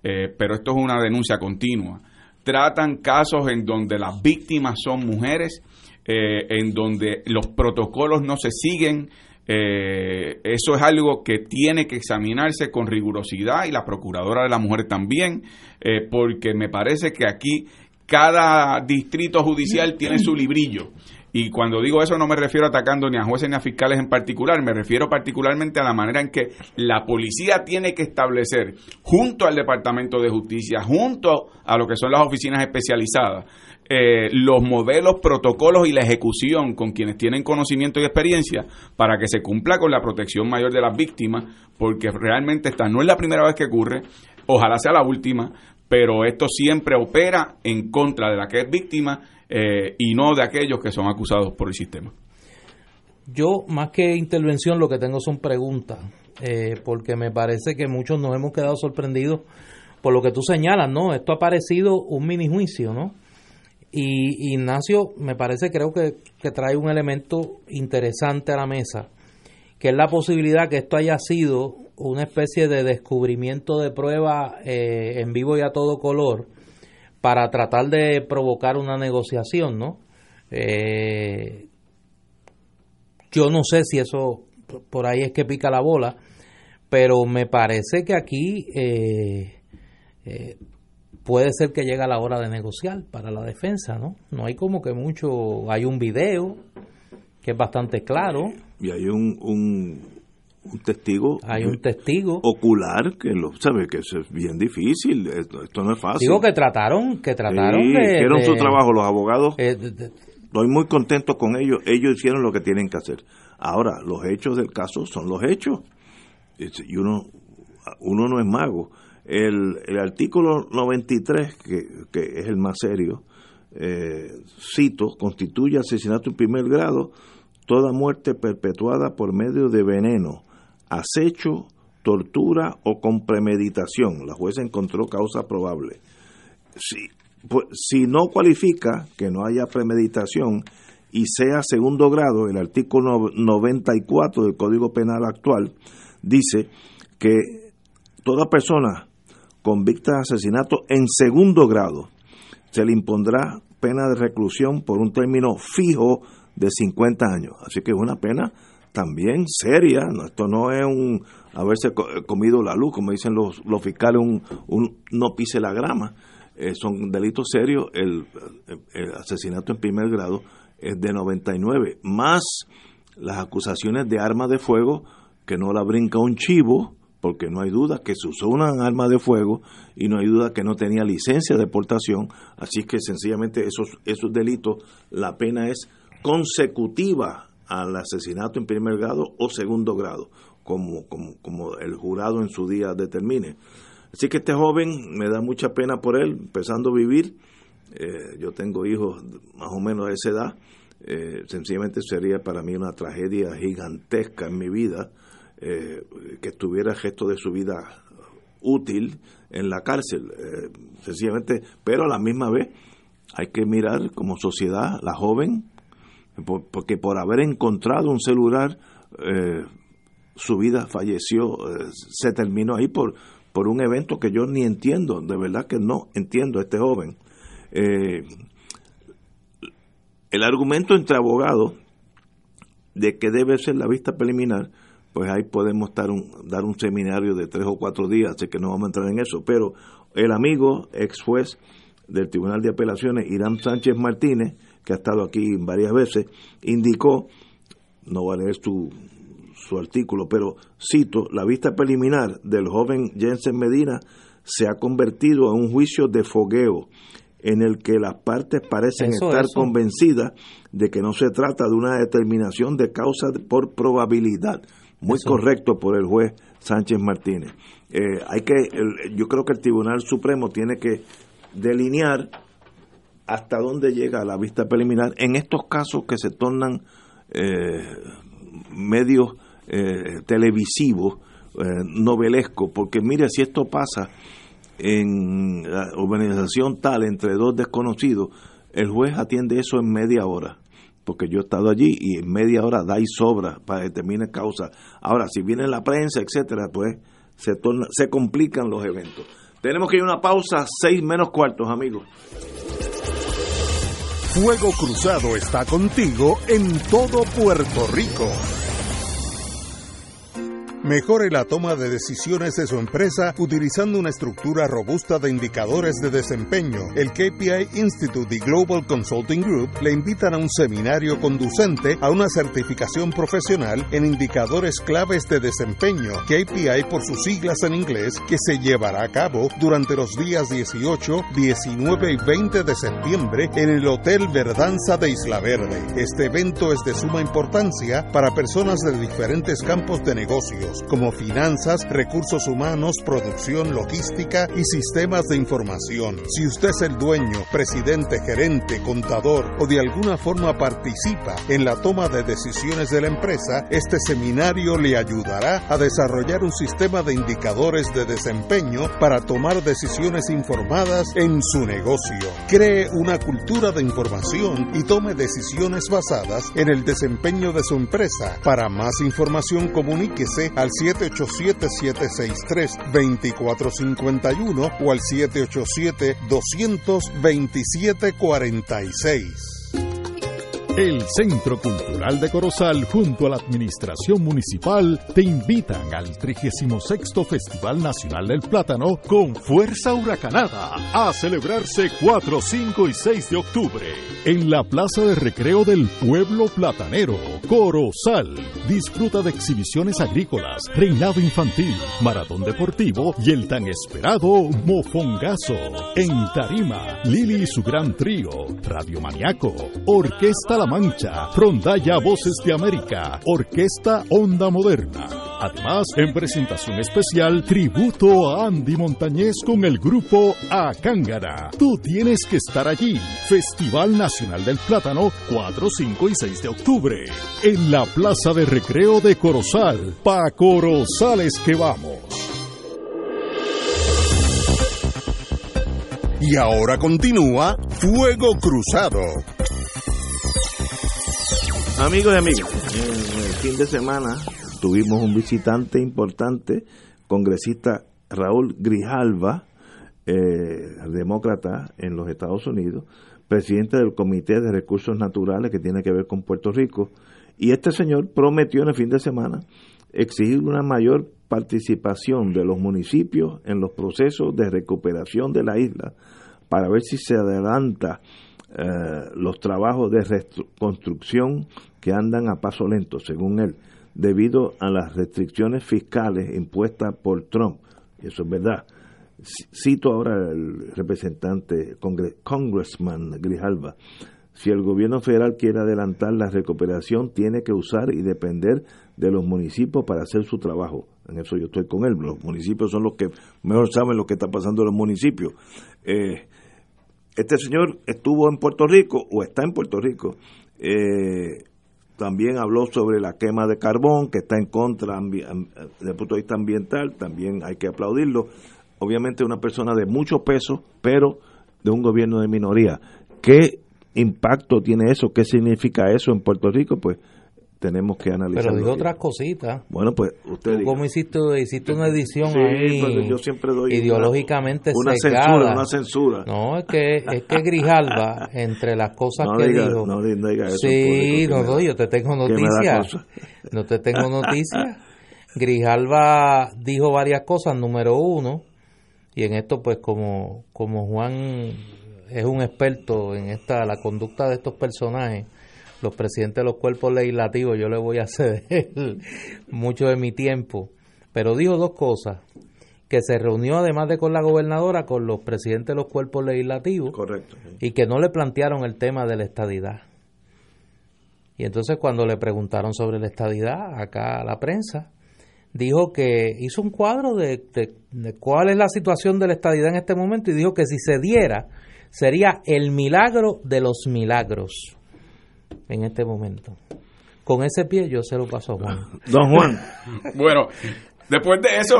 eh, pero esto es una denuncia continua, tratan casos en donde las víctimas son mujeres, en donde los protocolos no se siguen. eso es algo que tiene que examinarse con rigurosidad y la Procuradora de la Mujer también, porque me parece que aquí cada distrito judicial tiene su librillo Y cuando digo eso no me refiero atacando ni a jueces ni a fiscales en particular, me refiero particularmente a la manera en que la policía tiene que establecer, junto al Departamento de Justicia, junto a lo que son las oficinas especializadas, eh, los modelos, protocolos y la ejecución con quienes tienen conocimiento y experiencia para que se cumpla con la protección mayor de las víctimas, porque realmente esta no es la primera vez que ocurre, ojalá sea la última, pero esto siempre opera en contra de la que es víctima eh, y no de aquellos que son acusados por el sistema. Yo, más que intervención, lo que tengo son preguntas, eh, porque me parece que muchos nos hemos quedado sorprendidos por lo que tú señalas, ¿no? Esto ha parecido un mini juicio, ¿no? Y Ignacio, me parece, creo que, trae un elemento interesante a la mesa, que es la posibilidad que esto haya sido una especie de descubrimiento de prueba eh, en vivo y a todo color para tratar de provocar una negociación, ¿no? Eh, yo no sé si eso por ahí es que pica la bola, pero me parece que aquí eh, puede ser que llegue la hora de negociar para la defensa, ¿no? No hay como que mucho, hay un video que es bastante claro. Y hay un, un, testigo. Hay un testigo. Ocular que lo sabe que es bien difícil, esto, no es fácil. Digo que trataron, que trataron sí, hicieron su trabajo los abogados. Eh, estoy muy contento con ellos, ellos hicieron lo que tienen que hacer. Ahora, los hechos del caso son los hechos. Y uno, uno no es mago el, el artículo 93, que, que es el más serio, eh, cito, constituye asesinato en primer grado toda muerte perpetuada por medio de veneno, acecho, tortura o con premeditación. La jueza encontró causa probable. Si, pues, si no cualifica que no haya premeditación y sea segundo grado, el artículo 94 del Código Penal actual dice que toda persona convicta de asesinato en segundo grado, se le impondrá pena de reclusión por un término fijo de 50 años. Así que es una pena también seria. esto no es un haberse comido la luz, como dicen los, fiscales, un, no pise la grama. Eh, son delitos serios. El, el, asesinato en primer grado es de 99, más las acusaciones de arma de fuego que no la brinca un chivo porque no hay duda que se usó una arma de fuego y no hay duda que no tenía licencia de portación, así que sencillamente esos, esos delitos, la pena es consecutiva al asesinato en primer grado o segundo grado, como, como, el jurado en su día determine. Así que este joven me da mucha pena por él, empezando a vivir. Eh, yo tengo hijos más o menos de esa edad. Eh, sencillamente sería para mí una tragedia gigantesca en mi vida eh, que estuviera el gesto de su vida útil en la cárcel, sencillamente, pero a la misma vez hay que mirar como sociedad la joven, porque por haber encontrado un celular, eh, su vida falleció, se terminó ahí por, por un evento que yo ni entiendo, de verdad que no entiendo a este joven. el argumento entre abogados de que debe ser la vista preliminar, pues ahí podemos dar un, dar un seminario de tres o cuatro días, así que no vamos a entrar en eso. Pero el amigo, ex juez del Tribunal de Apelaciones, Irán Sánchez Martínez, que ha estado aquí varias veces, indicó, no voy a leer su, su artículo, pero cito, la vista preliminar del joven Jensen Medina se ha convertido en un juicio de fogueo en el que las partes parecen estar convencidas de que no se trata de una determinación de causa por probabilidad, muy correcto por el juez Sánchez Martínez. Eh, hay que, yo creo que el Tribunal Supremo tiene que delinear hasta dónde llega la vista preliminar en estos casos que se tornan eh, medios eh, televisivos, novelescos, porque mire, si esto pasa en la organización tal entre dos desconocidos, el juez atiende eso en media hora porque yo he estado allí y en media hora da y sobra para determinar causa. Ahora, si viene la prensa, etcétera, pues se, se complican los eventos. Tenemos que ir a una pausa, seis menos cuartos, amigos. Fuego Cruzado está contigo en todo Puerto Rico. Mejore la toma de decisiones de su empresa utilizando una estructura robusta de indicadores de desempeño. El KPI Institute y Global Consulting Group le invitan a un seminario conducente a una certificación profesional en indicadores claves de desempeño, KPI por sus siglas en inglés, que se llevará a cabo durante los días 18, 19 y 20 de septiembre en el Hotel Verdanza de Isla Verde. Este evento es de suma importancia para personas de diferentes campos de negocios, como finanzas, recursos humanos, producción, logística y sistemas de información. Si usted es el dueño, presidente, gerente, contador o de alguna forma participa en la toma de decisiones de la empresa, este seminario le ayudará a desarrollar un sistema de indicadores de desempeño para tomar decisiones informadas en su negocio. Cree una cultura de información y tome decisiones basadas en el desempeño de su empresa. Para más información comuníquese al 787-763-2451 o al 787-227-46. El Centro Cultural de Corozal junto a la Administración Municipal te invitan al 36 Festival Nacional del Plátano con Fuerza Huracanada a celebrarse 4, 5 y 6 de octubre en la Plaza de Recreo del Pueblo Platanero, Corozal. Disfruta de exhibiciones agrícolas, reinado infantil, maratón deportivo y el tan esperado Mofongazo. En Tarima, Lili y su gran trío, Radio Maniaco, Orquesta La Mancha, Frondalla Voces de América, Orquesta Onda Moderna. Además, en presentación especial, tributo a Andy Montañez con el grupo Acángara. Tú tienes que estar allí. Festival Nacional del Plátano, 4, 5 y 6 de octubre. En la Plaza de Recreo de Corozal. Pa' Corozales que vamos. Y ahora continúa Fuego Cruzado. Amigos y amigas, en el fin de semana tuvimos un visitante importante, congresista Raúl Grijalva, eh, demócrata en los Estados Unidos, presidente del Comité de Recursos Naturales que tiene que ver con Puerto Rico. Y este señor prometió en el fin de semana exigir una mayor participación de los municipios en los procesos de recuperación de la isla para ver si se adelanta eh, los trabajos de reconstrucción que andan a paso lento, según él, debido a las restricciones fiscales impuestas por Trump. Eso es verdad. Cito ahora al representante, Congressman Grijalva. Si el gobierno federal quiere adelantar la recuperación, tiene que usar y depender de los municipios para hacer su trabajo. En eso yo estoy con él. Los municipios son los que mejor saben lo que está pasando en los municipios. Eh, este señor estuvo en Puerto Rico o está en Puerto Rico. Eh, también habló sobre la quema de carbón, que está en contra desde el punto de vista ambiental, también hay que aplaudirlo. Obviamente una persona de mucho peso, pero de un gobierno de minoría. ¿Qué impacto tiene eso? ¿Qué significa eso en Puerto Rico? Pues tenemos que analizar. Pero digo otras cositas. Bueno, pues usted. ¿Cómo hiciste, hiciste una edición ahí pues, yo siempre doy ideológicamente una, censura, una censura. No, es que, es que Grijalva, entre las cosas no que diga, dijo. No diga eso. Sí, no, no, yo te tengo noticias. No te tengo noticias. Grijalva dijo varias cosas. Número uno, y en esto, pues, como, como Juan es un experto en esta la conducta de estos personajes los presidentes de los cuerpos legislativos, yo le voy a ceder mucho de mi tiempo. Pero dijo dos cosas, que se reunió además de con la gobernadora, con los presidentes de los cuerpos legislativos. Correcto. Y que no le plantearon el tema de la estadidad. Y entonces cuando le preguntaron sobre la estadidad, acá a la prensa, dijo que hizo un cuadro de, de, cuál es la situación de la estadidad en este momento y dijo que si se diera sería el milagro de los milagros en este momento. Con ese pie yo se lo paso a Juan. Don Juan. bueno, después de eso,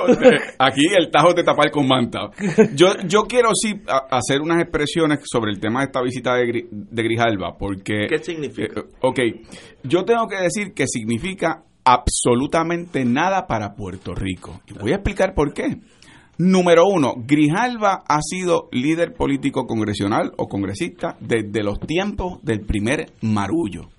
aquí el tajo de tapar con manta. Yo, yo quiero sí hacer unas expresiones sobre el tema de esta visita de, de Grijalva, porque... ¿Qué significa? Eh, ok, yo tengo que decir que significa absolutamente nada para Puerto Rico. Y voy a explicar por qué. Número uno, Grijalva ha sido líder político congresional o congresista desde los tiempos del primer marullo.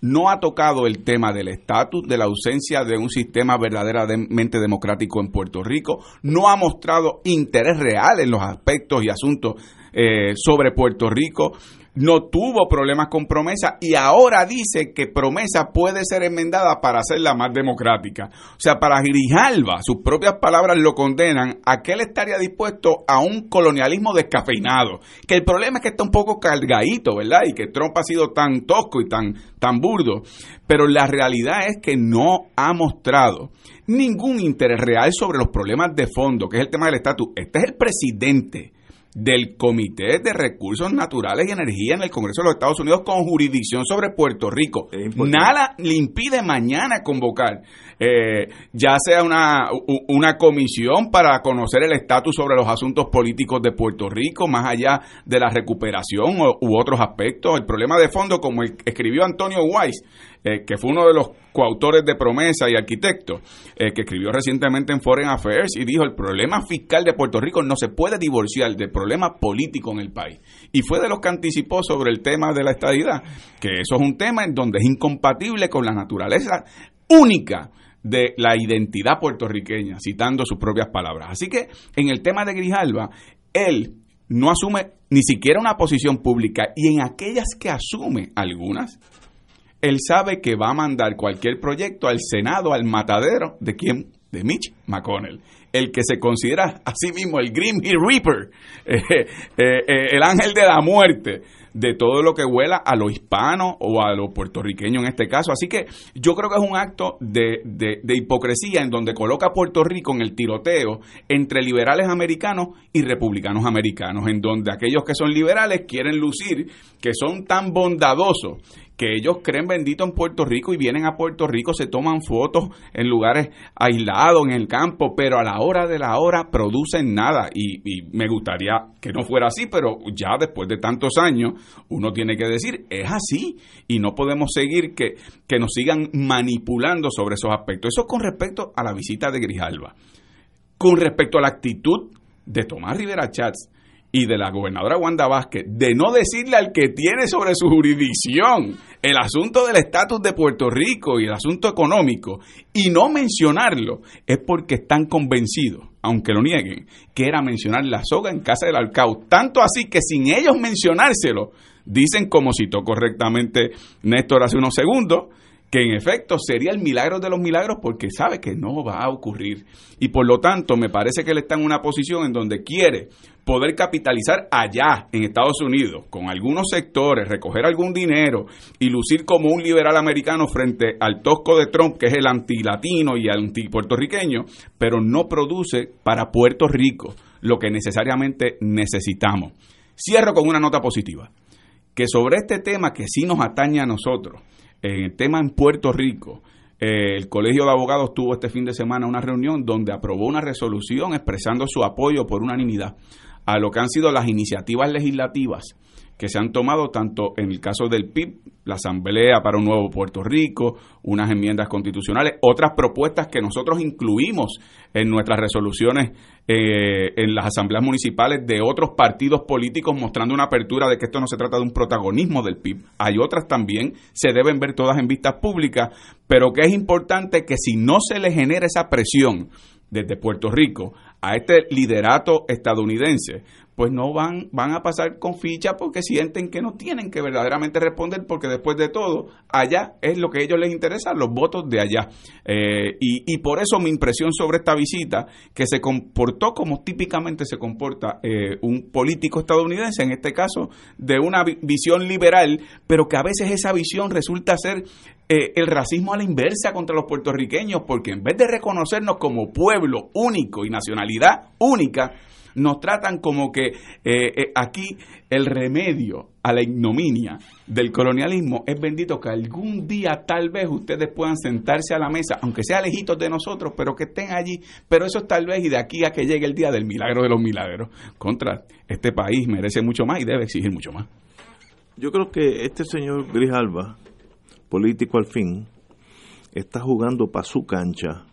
no ha tocado el tema del estatus, de la ausencia de un sistema verdaderamente democrático en Puerto Rico, no ha mostrado interés real en los aspectos y asuntos eh, sobre Puerto Rico, no tuvo problemas con promesa y ahora dice que promesa puede ser enmendada para hacerla más democrática. O sea, para Grijalva, sus propias palabras lo condenan, a que él estaría dispuesto a un colonialismo descafeinado. Que el problema es que está un poco cargadito, ¿verdad? Y que Trump ha sido tan tosco y tan, tan burdo. Pero la realidad es que no ha mostrado ningún interés real sobre los problemas de fondo, que es el tema del estatus. Este es el presidente del Comité de Recursos Naturales y Energía en el Congreso de los Estados Unidos con jurisdicción sobre Puerto Rico. Nada le impide mañana convocar, eh, ya sea una, una comisión para conocer el estatus sobre los asuntos políticos de Puerto Rico, más allá de la recuperación u otros aspectos. El problema de fondo, como escribió Antonio Weiss, eh, que fue uno de los coautores de Promesa y arquitecto, eh, que escribió recientemente en Foreign Affairs y dijo, el problema fiscal de Puerto Rico no se puede divorciar del problema político en el país. Y fue de los que anticipó sobre el tema de la estadidad, que eso es un tema en donde es incompatible con la naturaleza única de la identidad puertorriqueña, citando sus propias palabras. Así que en el tema de Grijalva, él no asume ni siquiera una posición pública y en aquellas que asume algunas, él sabe que va a mandar cualquier proyecto al Senado, al matadero, ¿de quién? De Mitch McConnell, el que se considera a sí mismo el Grim Reaper, eh, eh, eh, el ángel de la muerte de todo lo que huela a lo hispano o a lo puertorriqueño en este caso. Así que yo creo que es un acto de, de, hipocresía en donde coloca a Puerto Rico en el tiroteo entre liberales americanos y republicanos americanos, en donde aquellos que son liberales quieren lucir que son tan bondadosos que ellos creen bendito en Puerto Rico y vienen a Puerto Rico, se toman fotos en lugares aislados, en el campo, pero a la hora de la hora producen nada. Y, me gustaría que no fuera así, pero ya después de tantos años, uno tiene que decir, es así. Y no podemos seguir que, que nos sigan manipulando sobre esos aspectos. Eso con respecto a la visita de Grijalva. Con respecto a la actitud de Tomás Rivera Chats, y de la gobernadora Wanda Vázquez de no decirle al que tiene sobre su jurisdicción el asunto del estatus de Puerto Rico y el asunto económico y no mencionarlo es porque están convencidos, aunque lo nieguen, que era mencionar la soga en casa del alcalde. Tanto así que sin ellos mencionárselo, dicen como citó correctamente Néstor hace unos segundos, que en efecto sería el milagro de los milagros porque sabe que no va a ocurrir. Y por lo tanto, me parece que él está en una posición en donde quiere poder capitalizar allá en Estados Unidos con algunos sectores, recoger algún dinero y lucir como un liberal americano frente al tosco de Trump, que es el antilatino y anti-puertorriqueño, pero no produce para Puerto Rico lo que necesariamente necesitamos. Cierro con una nota positiva, que sobre este tema que sí nos atañe a nosotros, en el tema en Puerto Rico, eh, el Colegio de Abogados tuvo este fin de semana una reunión donde aprobó una resolución expresando su apoyo por unanimidad a lo que han sido las iniciativas legislativas que se han tomado tanto en el caso del PIB, la Asamblea para un Nuevo Puerto Rico, unas enmiendas constitucionales, otras propuestas que nosotros incluimos en nuestras resoluciones eh, en las asambleas municipales de otros partidos políticos mostrando una apertura de que esto no se trata de un protagonismo del PIB. Hay otras también, se deben ver todas en vistas públicas, pero que es importante que si no se le genera esa presión desde Puerto Rico a este liderato estadounidense, pues no van, van a pasar con ficha porque sienten que no tienen que verdaderamente responder porque después de todo, allá es lo que a ellos les interesa, los votos de allá. Eh, y, y, por eso mi impresión sobre esta visita, que se comportó como típicamente se comporta eh, un político estadounidense, en este caso, de una visión liberal, pero que a veces esa visión resulta ser eh, el racismo a la inversa contra los puertorriqueños, porque en vez de reconocernos como pueblo único y nacionalidad única, nos tratan como que eh, eh, aquí el remedio a la ignominia del colonialismo es bendito que algún día tal vez ustedes puedan sentarse a la mesa, aunque sea lejitos de nosotros, pero que estén allí, pero eso es tal vez y de aquí a que llegue el día del milagro de los milagros. Contra este país merece mucho más y debe exigir mucho más. Yo creo que este señor Grijalva, político al fin, está jugando para su cancha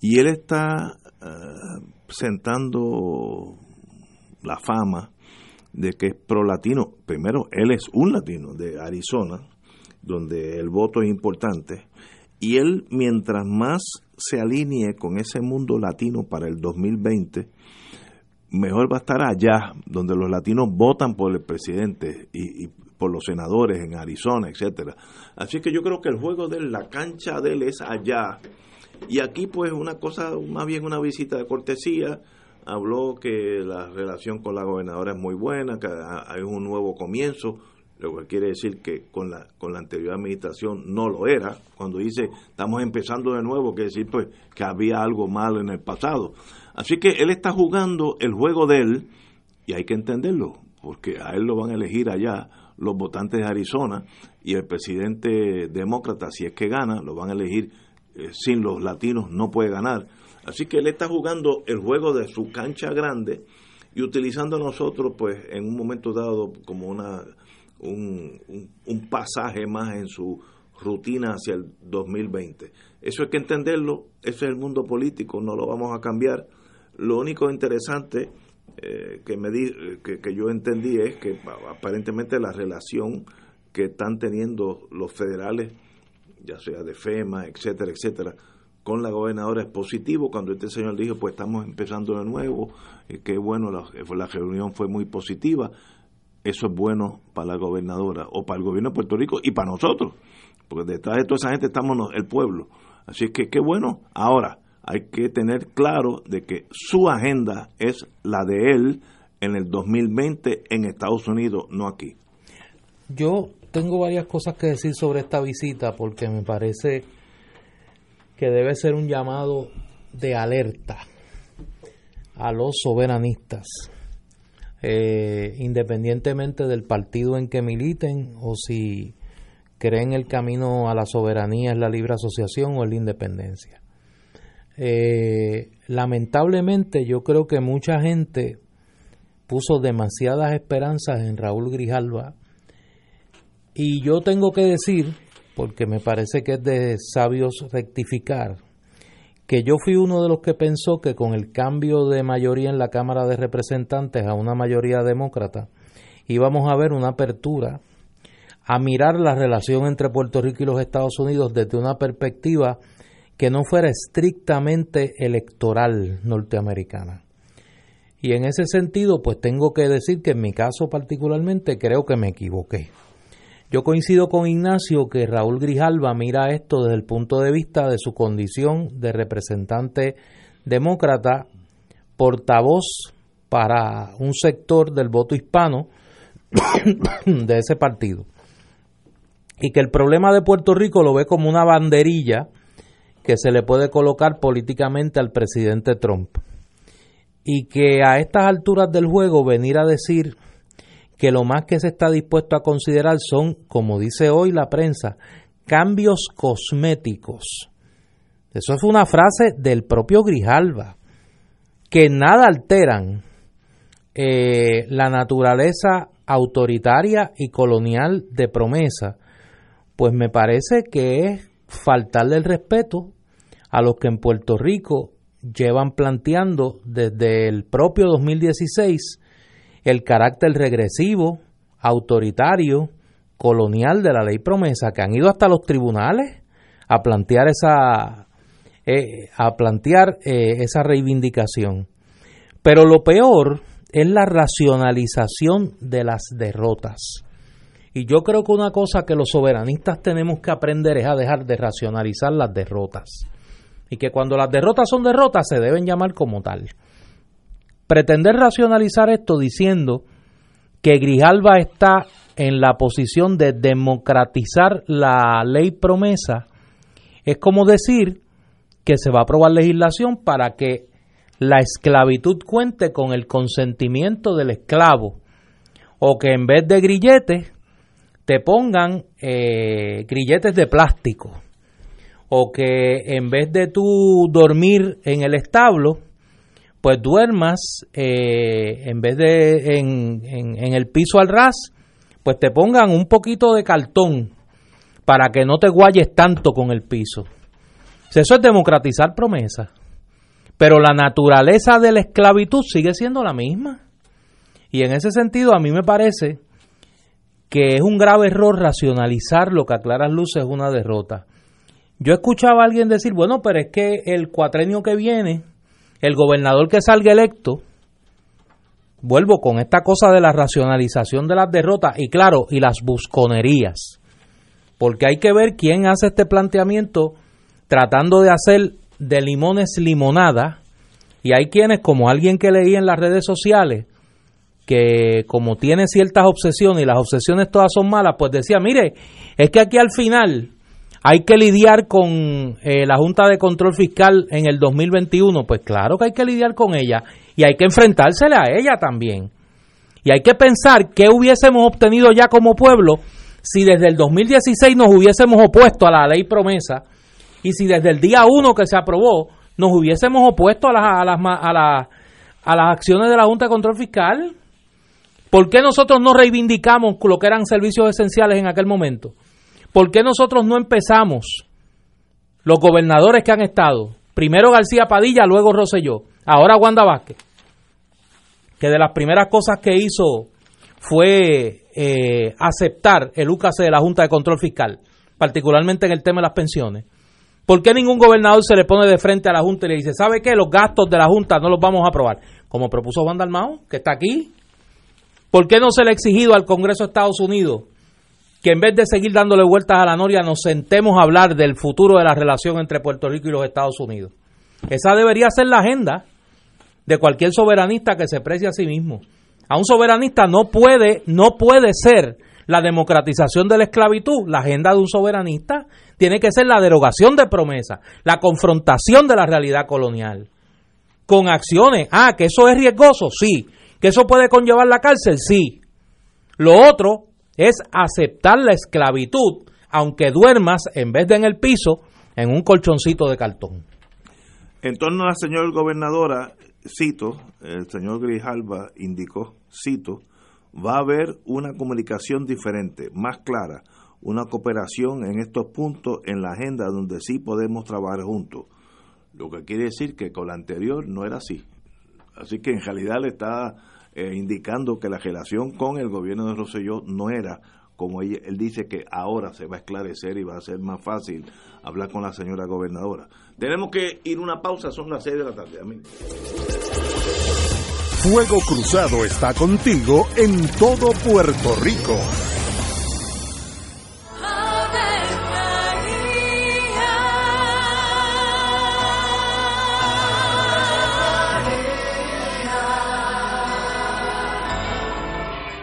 y él está eh, sentando la fama de que es pro latino. Primero, él es un latino de Arizona donde el voto es importante. Y él, mientras más se alinee con ese mundo latino para el 2020, mejor va a estar allá, donde los latinos votan por el presidente y, por los senadores en Arizona, etcétera. Así que yo creo que el juego de la cancha de él es allá. Y aquí pues una cosa, más bien una visita de cortesía, habló que la relación con la gobernadora es muy buena, que hay un nuevo comienzo, lo que quiere decir que con la, con la anterior administración no lo era. Cuando dice estamos empezando de nuevo, quiere decir pues que había algo malo en el pasado. Así que él está jugando el juego de él y hay que entenderlo, porque a él lo van a elegir allá los votantes de Arizona y el presidente demócrata, si es que gana, lo van a elegir eh, sin los latinos, no puede ganar. Así que él está jugando el juego de su cancha grande y utilizando a nosotros, pues, en un momento dado como una un, un, pasaje más en su rutina hacia el 2020. Eso hay que entenderlo, eso es el mundo político, no lo vamos a cambiar. Lo único interesante eh, que, me di, que, que, yo entendí es que aparentemente la relación que están teniendo los federales, ya sea de FEMA, etcétera, etcétera, con la gobernadora es positivo. Cuando este señor dijo, pues estamos empezando de nuevo, eh, qué bueno, la, la reunión fue muy positiva eso es bueno para la gobernadora o para el gobierno de Puerto Rico y para nosotros, porque detrás de toda esa gente estamos el pueblo. Así que qué bueno. Ahora, hay que tener claro de que su agenda es la de él en el 2020 en Estados Unidos, no aquí. Yo tengo varias cosas que decir sobre esta visita porque me parece que debe ser un llamado de alerta a los soberanistas eh, independientemente del partido en que militen o si creen el camino a la soberanía es la libre asociación o la independencia. Eh, lamentablemente yo creo que mucha gente puso demasiadas esperanzas en Raúl Grijalva y yo tengo que decir, porque me parece que es de sabios rectificar, que yo fui uno de los que pensó que con el cambio de mayoría en la Cámara de Representantes a una mayoría demócrata íbamos a ver una apertura a mirar la relación entre Puerto Rico y los Estados Unidos desde una perspectiva que no fuera estrictamente electoral norteamericana. Y en ese sentido, pues tengo que decir que en mi caso particularmente creo que me equivoqué. Yo coincido con Ignacio que Raúl Grijalva mira esto desde el punto de vista de su condición de representante demócrata, portavoz para un sector del voto hispano de ese partido. Y que el problema de Puerto Rico lo ve como una banderilla que se le puede colocar políticamente al presidente Trump. Y que a estas alturas del juego venir a decir que lo más que se está dispuesto a considerar son, como dice hoy la prensa, cambios cosméticos. Eso fue una frase del propio Grijalva, que nada alteran eh, la naturaleza autoritaria y colonial de promesa, pues me parece que es faltarle el respeto a los que en Puerto Rico llevan planteando desde el propio 2016 el carácter regresivo, autoritario, colonial de la ley promesa, que han ido hasta los tribunales a plantear esa, eh, a plantear eh, esa reivindicación. Pero lo peor es la racionalización de las derrotas. Y yo creo que una cosa que los soberanistas tenemos que aprender es a dejar de racionalizar las derrotas. Y que cuando las derrotas son derrotas se deben llamar como tal. Pretender racionalizar esto diciendo que Grijalva está en la posición de democratizar la ley promesa es como decir que se va a aprobar legislación para que la esclavitud cuente con el consentimiento del esclavo o que en vez de grilletes te pongan eh, grilletes de plástico o que en vez de tú dormir en el establo pues duermas eh, en vez de en, en, el piso al ras, pues te pongan un poquito de cartón para que no te guayes tanto con el piso. Eso es democratizar promesas. Pero la naturaleza de la esclavitud sigue siendo la misma. Y en ese sentido a mí me parece que es un grave error racionalizar lo que a claras luces es una derrota. Yo escuchaba a alguien decir, bueno, pero es que el cuatrenio que viene, el gobernador que salga electo, vuelvo con esta cosa de la racionalización de las derrotas y claro, y las busconerías, porque hay que ver quién hace este planteamiento tratando de hacer de limones limonada. Y hay quienes, como alguien que leí en las redes sociales, que como tiene ciertas obsesiones y las obsesiones todas son malas, pues decía, mire, es que aquí al final hay que lidiar con eh, la Junta de Control Fiscal en el 2021. Pues claro que hay que lidiar con ella y hay que enfrentársela a ella también. Y hay que pensar qué hubiésemos obtenido ya como pueblo si desde el 2016 nos hubiésemos opuesto a la ley promesa y si desde el día 1 que se aprobó nos hubiésemos opuesto a las, a las, a las, a las acciones de la Junta de Control Fiscal. ¿Por qué nosotros no reivindicamos lo que eran servicios esenciales en aquel momento? ¿Por qué nosotros no empezamos, los gobernadores que han estado, primero García Padilla, luego Rosselló, ahora Wanda Vázquez, que de las primeras cosas que hizo fue eh, aceptar el UCAC de la Junta de Control Fiscal, particularmente en el tema de las pensiones. ¿Por qué ningún gobernador se le pone de frente a la Junta y le dice, ¿sabe qué? Los gastos de la Junta no los vamos a aprobar? Como propuso Juan Dalmao, que está aquí. ¿Por qué no se le ha exigido al Congreso de Estados Unidos que en vez de seguir dándole vueltas a la noria, nos sentemos a hablar del futuro de la relación entre Puerto Rico y los Estados Unidos. Esa debería ser la agenda de cualquier soberanista que se precie a sí mismo. A un soberanista no puede, no puede ser la democratización de la esclavitud. La agenda de un soberanista tiene que ser la derogación de promesas, la confrontación de la realidad colonial. Con acciones. Ah, que eso es riesgoso, sí. Que eso puede conllevar la cárcel, sí. Lo otro es aceptar la esclavitud, aunque duermas en vez de en el piso, en un colchoncito de cartón. En torno a la señora gobernadora, cito, el señor Grijalva indicó, cito, va a haber una comunicación diferente, más clara, una cooperación en estos puntos en la agenda donde sí podemos trabajar juntos. Lo que quiere decir que con la anterior no era así. Así que en realidad le está eh, indicando que la relación con el gobierno de Roselló no era como él dice que ahora se va a esclarecer y va a ser más fácil hablar con la señora gobernadora. Tenemos que ir una pausa, son las seis de la tarde. Fuego Cruzado está contigo en todo Puerto Rico.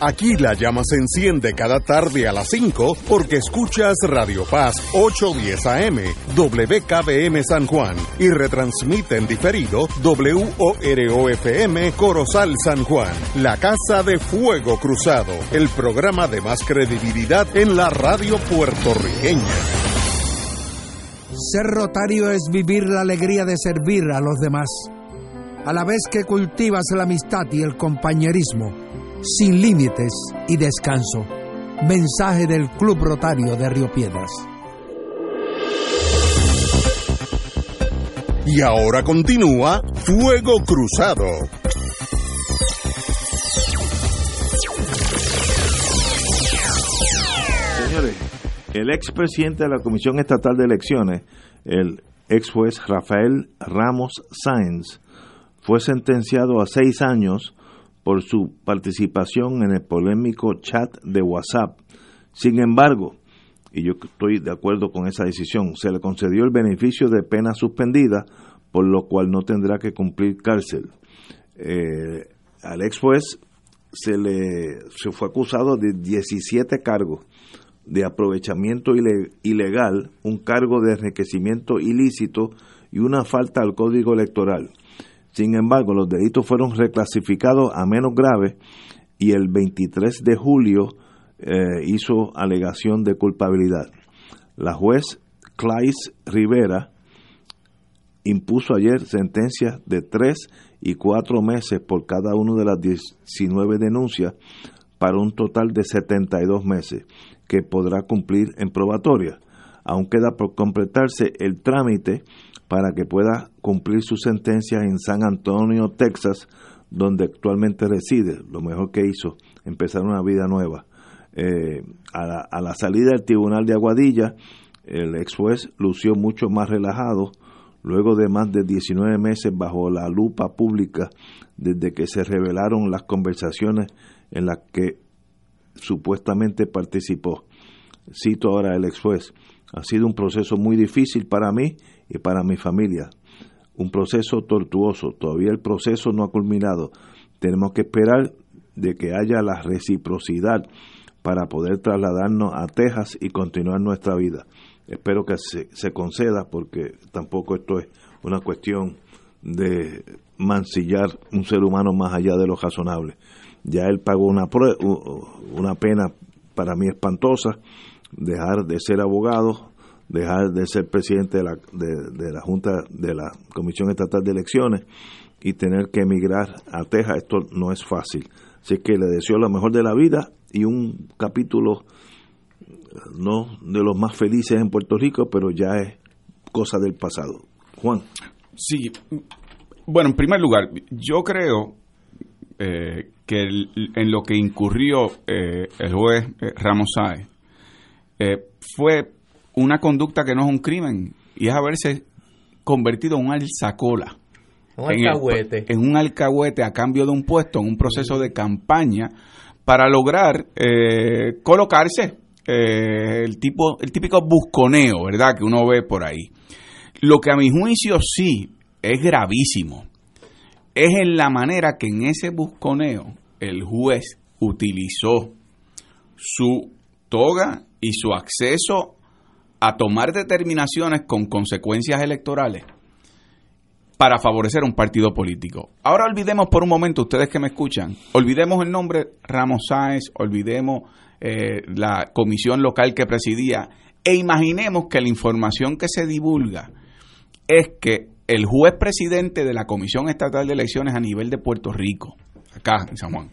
Aquí la llama se enciende cada tarde a las 5 porque escuchas Radio Paz 810 AM, WKBM San Juan y retransmite en diferido WOROFM Corozal San Juan, la Casa de Fuego Cruzado, el programa de más credibilidad en la radio puertorriqueña. Ser rotario es vivir la alegría de servir a los demás, a la vez que cultivas la amistad y el compañerismo, sin límites y descanso. Mensaje del Club Rotario de Río Piedras. Y ahora continúa Fuego Cruzado. Señores, el expresidente de la Comisión Estatal de Elecciones, el ex juez Rafael Ramos Sáenz, fue sentenciado a seis años por su participación en el polémico chat de WhatsApp. Sin embargo, y yo estoy de acuerdo con esa decisión, se le concedió el beneficio de pena suspendida, por lo cual no tendrá que cumplir cárcel. Eh, al ex juez se le se fue acusado de 17 cargos de aprovechamiento ilegal, un cargo de enriquecimiento ilícito y una falta al código electoral. Sin embargo, los delitos fueron reclasificados a menos graves y el 23 de julio eh, hizo alegación de culpabilidad. La juez Clays Rivera impuso ayer sentencias de tres y cuatro meses por cada una de las 19 denuncias para un total de 72 meses que podrá cumplir en probatoria. Aún queda por completarse el trámite para que pueda cumplir su sentencia en San Antonio, Texas, donde actualmente reside. Lo mejor que hizo, empezar una vida nueva. Eh, a, la, salida del tribunal de Aguadilla, el ex juez lució mucho más relajado, luego de más de 19 meses bajo la lupa pública desde que se revelaron las conversaciones en las que supuestamente participó. Cito ahora el ex juez, ha sido un proceso muy difícil para mí y para mi familia, un proceso tortuoso, todavía el proceso no ha culminado, tenemos que esperar de que haya la reciprocidad para poder trasladarnos a Texas y continuar nuestra vida. Espero que se, conceda porque tampoco esto es una cuestión de mancillar un ser humano más allá de lo razonable. Ya él pagó una, una pena para mí espantosa, dejar de ser abogado, dejar de ser presidente de la, de, la Junta de la Comisión Estatal de Elecciones y tener que emigrar a Texas. Esto no es fácil. Así que le deseo lo mejor de la vida y un capítulo no de los más felices en Puerto Rico, pero ya es cosa del pasado. Juan. Sí, bueno, en primer lugar, yo creo eh, que en lo que incurrió eh, el juez eh, Ramos Sáez fue una conducta que no es un crimen y es haberse convertido en un alzacola. Un alcahuete. en un alcahuete a cambio de un puesto en un proceso de campaña para lograr eh, colocarse eh, el tipo el típico busconeo, ¿verdad? Que uno ve por ahí. Lo que a mi juicio sí es gravísimo es en la manera que en ese busconeo el juez utilizó su toga y su acceso a tomar determinaciones con consecuencias electorales para favorecer un partido político. Ahora olvidemos por un momento, ustedes que me escuchan, olvidemos el nombre Ramos Sáez, olvidemos eh, la comisión local que presidía e imaginemos que la información que se divulga es que el juez presidente de la Comisión Estatal de Elecciones a nivel de Puerto Rico, acá en San Juan,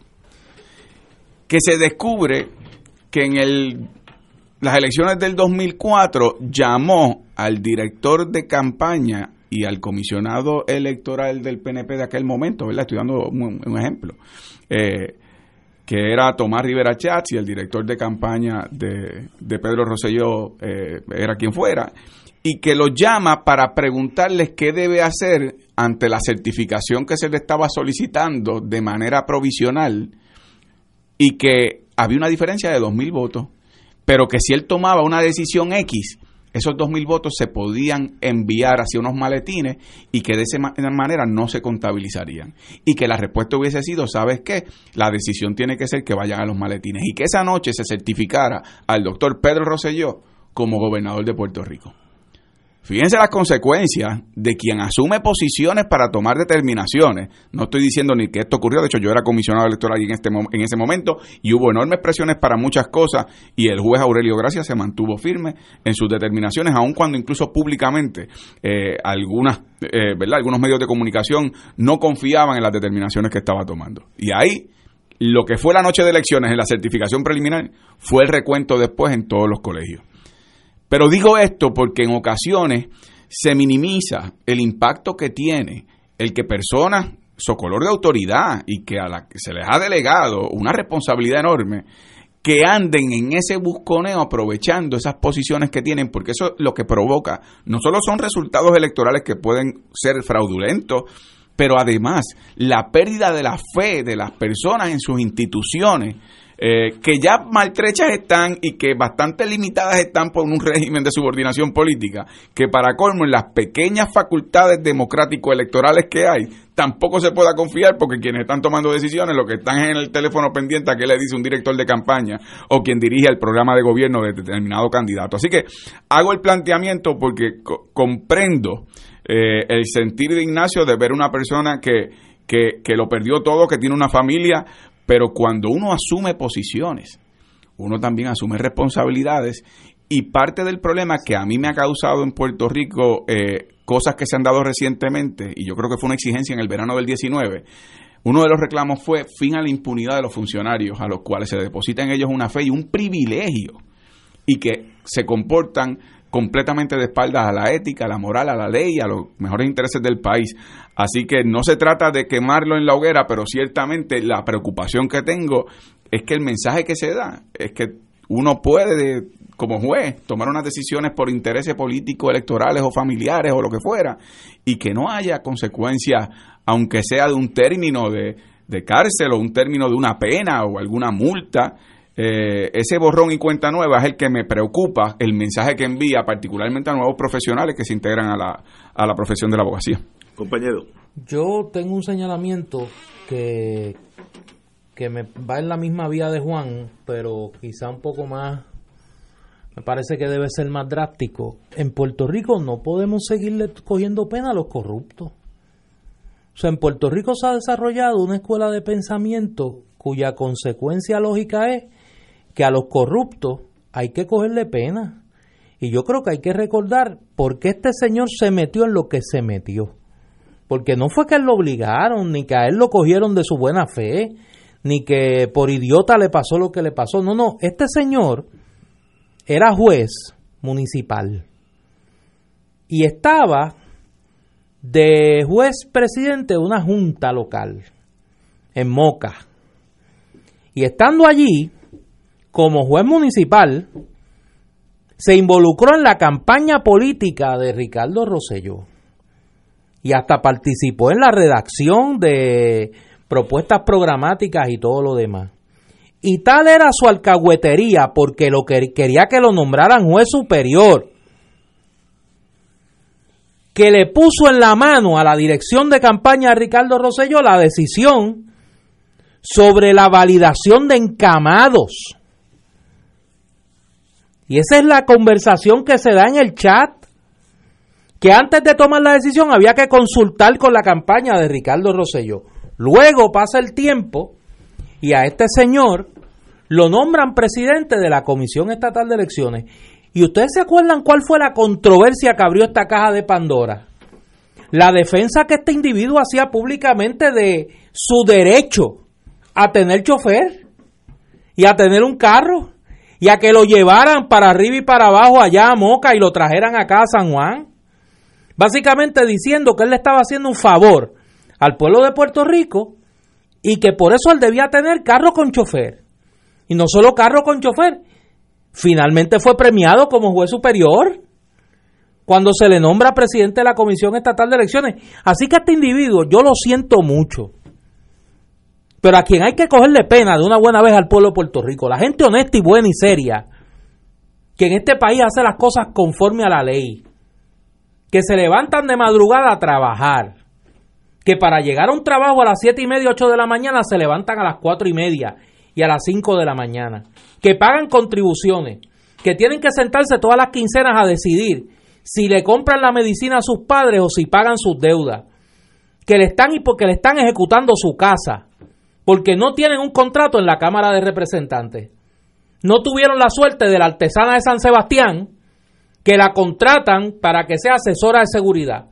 que se descubre que en el, las elecciones del 2004 llamó al director de campaña y al comisionado electoral del PNP de aquel momento, ¿verdad? Estoy dando un, ejemplo, eh, que era Tomás Rivera Chats y el director de campaña de, Pedro Rosselló eh, era quien fuera, y que lo llama para preguntarles qué debe hacer ante la certificación que se le estaba solicitando de manera provisional y que había una diferencia de 2.000 votos, pero que si él tomaba una decisión X, esos 2.000 votos se podían enviar hacia unos maletines y que de esa manera no se contabilizarían. Y que la respuesta hubiese sido, ¿sabes qué? La decisión tiene que ser que vayan a los maletines y que esa noche se certificara al doctor Pedro Rosselló como gobernador de Puerto Rico. Fíjense las consecuencias de quien asume posiciones para tomar determinaciones. No estoy diciendo ni que esto ocurrió, de hecho yo era comisionado electoral en, este, en ese momento y hubo enormes presiones para muchas cosas y el juez Aurelio Gracia se mantuvo firme en sus determinaciones, aun cuando incluso públicamente eh, algunas, eh, ¿verdad? algunos medios de comunicación no confiaban en las determinaciones que estaba tomando. Y ahí lo que fue la noche de elecciones en la certificación preliminar fue el recuento después en todos los colegios. Pero digo esto porque en ocasiones se minimiza el impacto que tiene el que personas socolor de autoridad y que a la que se les ha delegado una responsabilidad enorme que anden en ese busconeo aprovechando esas posiciones que tienen, porque eso lo que provoca. No solo son resultados electorales que pueden ser fraudulentos, pero además la pérdida de la fe de las personas en sus instituciones eh, que ya maltrechas están y que bastante limitadas están por un régimen de subordinación política, que para colmo en las pequeñas facultades democrático-electorales que hay, tampoco se pueda confiar porque quienes están tomando decisiones, lo que están en el teléfono pendiente a qué le dice un director de campaña o quien dirige el programa de gobierno de determinado candidato. Así que hago el planteamiento porque comprendo eh, el sentir de Ignacio de ver una persona que, que, que lo perdió todo, que tiene una familia, pero cuando uno asume posiciones, uno también asume responsabilidades y parte del problema que a mí me ha causado en Puerto Rico eh, cosas que se han dado recientemente, y yo creo que fue una exigencia en el verano del 19, uno de los reclamos fue fin a la impunidad de los funcionarios, a los cuales se deposita en ellos una fe y un privilegio, y que se comportan completamente de espaldas a la ética, a la moral, a la ley, a los mejores intereses del país. Así que no se trata de quemarlo en la hoguera, pero ciertamente la preocupación que tengo es que el mensaje que se da es que uno puede, como juez, tomar unas decisiones por intereses políticos, electorales o familiares o lo que fuera, y que no haya consecuencias, aunque sea de un término de, de cárcel o un término de una pena o alguna multa, eh, ese borrón y cuenta nueva es el que me preocupa, el mensaje que envía particularmente a nuevos profesionales que se integran a la, a la profesión de la abogacía. Compañero. Yo tengo un señalamiento que, que me va en la misma vía de Juan, pero quizá un poco más, me parece que debe ser más drástico. En Puerto Rico no podemos seguirle cogiendo pena a los corruptos. O sea, en Puerto Rico se ha desarrollado una escuela de pensamiento cuya consecuencia lógica es que a los corruptos hay que cogerle pena. Y yo creo que hay que recordar por qué este señor se metió en lo que se metió. Porque no fue que él lo obligaron, ni que a él lo cogieron de su buena fe, ni que por idiota le pasó lo que le pasó. No, no, este señor era juez municipal y estaba de juez presidente de una junta local en Moca. Y estando allí, como juez municipal, se involucró en la campaña política de Ricardo Rosselló y hasta participó en la redacción de propuestas programáticas y todo lo demás. Y tal era su alcahuetería porque lo que quería que lo nombraran juez superior, que le puso en la mano a la dirección de campaña de Ricardo Rosselló la decisión sobre la validación de encamados y esa es la conversación que se da en el chat. Que antes de tomar la decisión había que consultar con la campaña de Ricardo Rosselló. Luego pasa el tiempo y a este señor lo nombran presidente de la Comisión Estatal de Elecciones. ¿Y ustedes se acuerdan cuál fue la controversia que abrió esta caja de Pandora? La defensa que este individuo hacía públicamente de su derecho a tener chofer y a tener un carro y a que lo llevaran para arriba y para abajo allá a Moca y lo trajeran acá a San Juan. Básicamente diciendo que él le estaba haciendo un favor al pueblo de Puerto Rico y que por eso él debía tener carro con chofer. Y no solo carro con chofer, finalmente fue premiado como juez superior cuando se le nombra presidente de la Comisión Estatal de Elecciones. Así que este individuo, yo lo siento mucho. Pero a quien hay que cogerle pena de una buena vez al pueblo de Puerto Rico, la gente honesta y buena y seria, que en este país hace las cosas conforme a la ley, que se levantan de madrugada a trabajar, que para llegar a un trabajo a las siete y media, ocho de la mañana se levantan a las cuatro y media y a las cinco de la mañana, que pagan contribuciones, que tienen que sentarse todas las quincenas a decidir si le compran la medicina a sus padres o si pagan sus deudas, que le están y porque le están ejecutando su casa, porque no tienen un contrato en la Cámara de Representantes. No tuvieron la suerte de la artesana de San Sebastián que la contratan para que sea asesora de seguridad.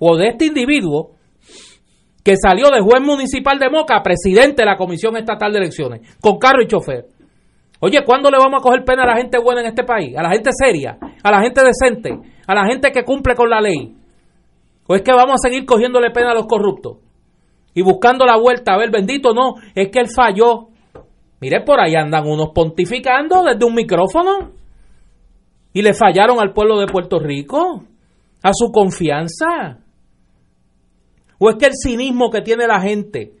O de este individuo que salió de juez municipal de Moca presidente de la Comisión Estatal de Elecciones, con carro y chofer. Oye, ¿cuándo le vamos a coger pena a la gente buena en este país? A la gente seria, a la gente decente, a la gente que cumple con la ley. ¿O es que vamos a seguir cogiéndole pena a los corruptos? Y buscando la vuelta, a ver, bendito no, es que él falló. Mire, por ahí andan unos pontificando desde un micrófono. Y le fallaron al pueblo de Puerto Rico, a su confianza. ¿O es que el cinismo que tiene la gente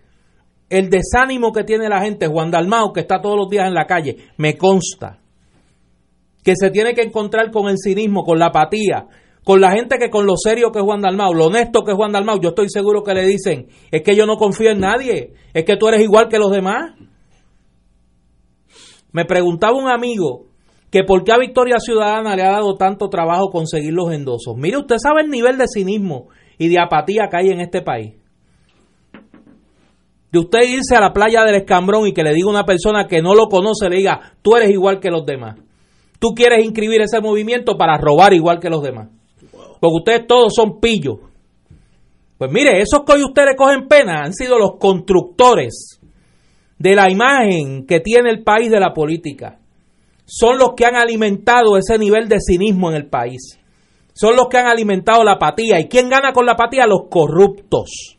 el desánimo que tiene la gente, Juan Dalmao, que está todos los días en la calle, me consta que se tiene que encontrar con el cinismo, con la apatía, con la gente que con lo serio que es Juan Dalmao, lo honesto que es Juan Dalmao, yo estoy seguro que le dicen, es que yo no confío en nadie, es que tú eres igual que los demás. Me preguntaba un amigo que por qué a Victoria Ciudadana le ha dado tanto trabajo conseguir los endosos. Mire, usted sabe el nivel de cinismo y de apatía que hay en este país de usted irse a la playa del escambrón y que le diga a una persona que no lo conoce, le diga, tú eres igual que los demás. Tú quieres inscribir ese movimiento para robar igual que los demás. Porque ustedes todos son pillos. Pues mire, esos que hoy ustedes cogen pena han sido los constructores de la imagen que tiene el país de la política. Son los que han alimentado ese nivel de cinismo en el país. Son los que han alimentado la apatía. ¿Y quién gana con la apatía? Los corruptos.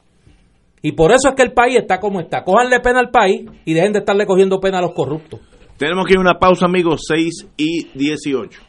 Y por eso es que el país está como está. Cójanle pena al país y dejen de estarle cogiendo pena a los corruptos. Tenemos que ir a una pausa, amigos, 6 y 18.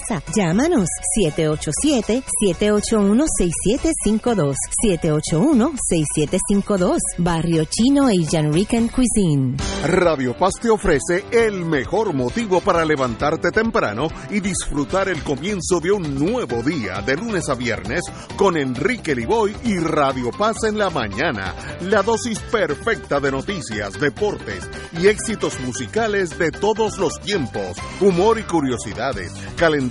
Llámanos 787-781-6752. 781-6752. Barrio Chino Asian Rican Cuisine. Radio Paz te ofrece el mejor motivo para levantarte temprano y disfrutar el comienzo de un nuevo día de lunes a viernes con Enrique Liboy y Radio Paz en la mañana. La dosis perfecta de noticias, deportes y éxitos musicales de todos los tiempos, humor y curiosidades, calendario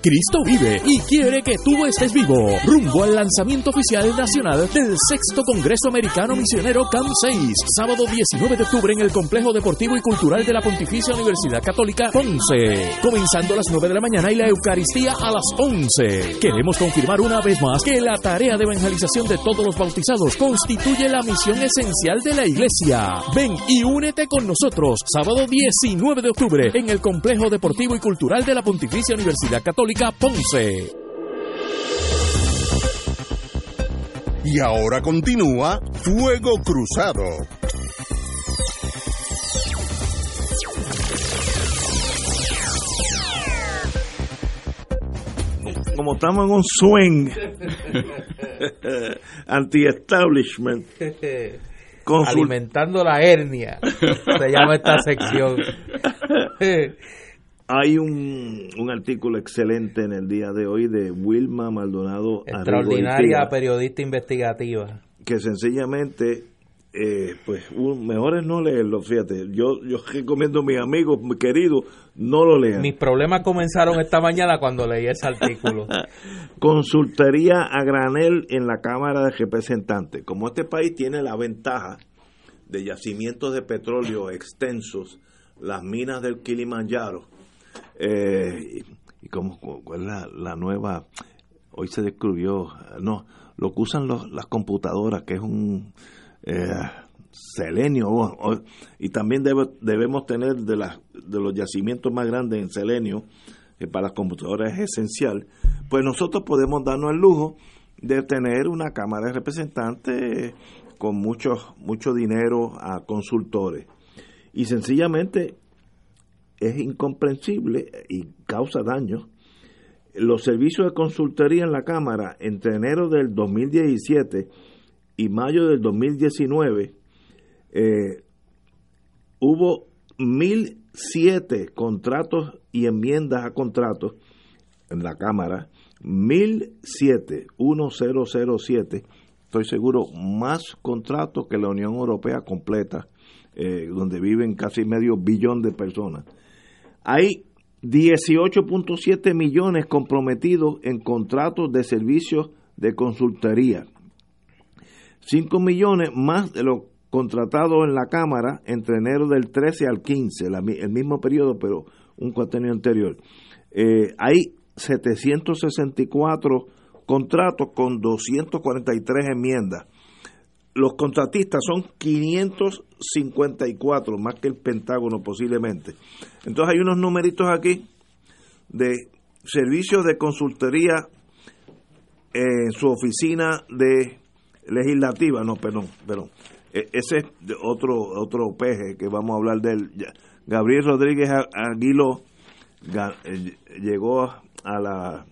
Cristo vive y quiere que tú estés vivo. Rumbo al lanzamiento oficial nacional del sexto Congreso Americano Misionero CAM 6, sábado 19 de octubre en el Complejo Deportivo y Cultural de la Pontificia Universidad Católica Ponce. Comenzando a las 9 de la mañana y la Eucaristía a las 11. Queremos confirmar una vez más que la tarea de evangelización de todos los bautizados constituye la misión esencial de la Iglesia. Ven y únete con nosotros sábado 19 de octubre en el Complejo Deportivo y Cultural de la Pontificia Universidad Católica Ponce. Y ahora continúa Fuego Cruzado. Como estamos en un swing anti-establishment. Alimentando la hernia, se llama esta sección. Hay un, un artículo excelente en el día de hoy de Wilma Maldonado. Extraordinaria periodista investigativa. Que sencillamente eh, pues mejor es no leerlo, fíjate, yo, yo recomiendo a mis amigos, mi querido, no lo lean. Mis problemas comenzaron esta mañana cuando leí ese artículo. Consultaría a granel en la Cámara de Representantes. Como este país tiene la ventaja de yacimientos de petróleo extensos, las minas del Kilimanjaro, eh, y como cuál es la, la, nueva, hoy se descubrió, no, lo que usan los, las computadoras, que es un eh, selenio, y también debemos tener de, de los yacimientos más grandes en selenio, que para las computadoras es esencial, pues nosotros podemos darnos el lujo de tener una Cámara de Representantes con mucho, mucho dinero a consultores. Y sencillamente es incomprensible y causa daño. Los servicios de consultoría en la Cámara entre enero del 2017 y mayo del 2019 eh, hubo 1.007 contratos y enmiendas a contratos en la Cámara, 1.007, 1007, estoy seguro, más contratos que la Unión Europea completa, eh, donde viven casi medio billón de personas. Hay 18.7 millones comprometidos en contratos de servicios de consultoría. 5 millones más de lo contratado en la Cámara entre enero del 13 al 15, el mismo periodo, pero un cuatrenio anterior. Eh, hay 764 contratos con 243 enmiendas. Los contratistas son 554, más que el Pentágono posiblemente. Entonces hay unos numeritos aquí de servicios de consultoría en su oficina de legislativa, no, perdón, perdón. E, ese es otro otro peje que vamos a hablar de él. Gabriel Rodríguez Aguilo eh, llegó a la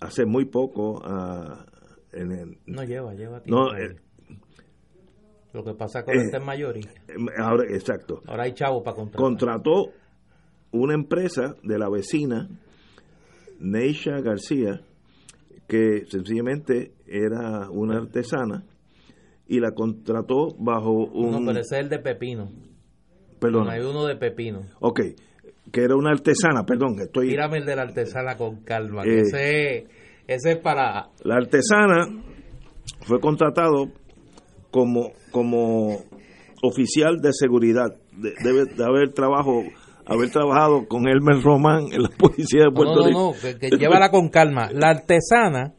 hace muy poco en el, no lleva lleva tiempo no, eh, lo que pasa con eh, este mayoría ahora exacto ahora hay chavo para contratar contrató una empresa de la vecina Neisha García que sencillamente era una artesana y la contrató bajo un... No, pero ese es el de Pepino. Perdón. hay uno de Pepino. Ok, que era una artesana, perdón, estoy... Tírame el de la artesana con calma, que eh, ese, ese es para... La artesana fue contratado como, como oficial de seguridad. debe de haber trabajo haber trabajado con Elmer Román en la policía de Puerto Rico. No, no, que, llévala con calma. La artesana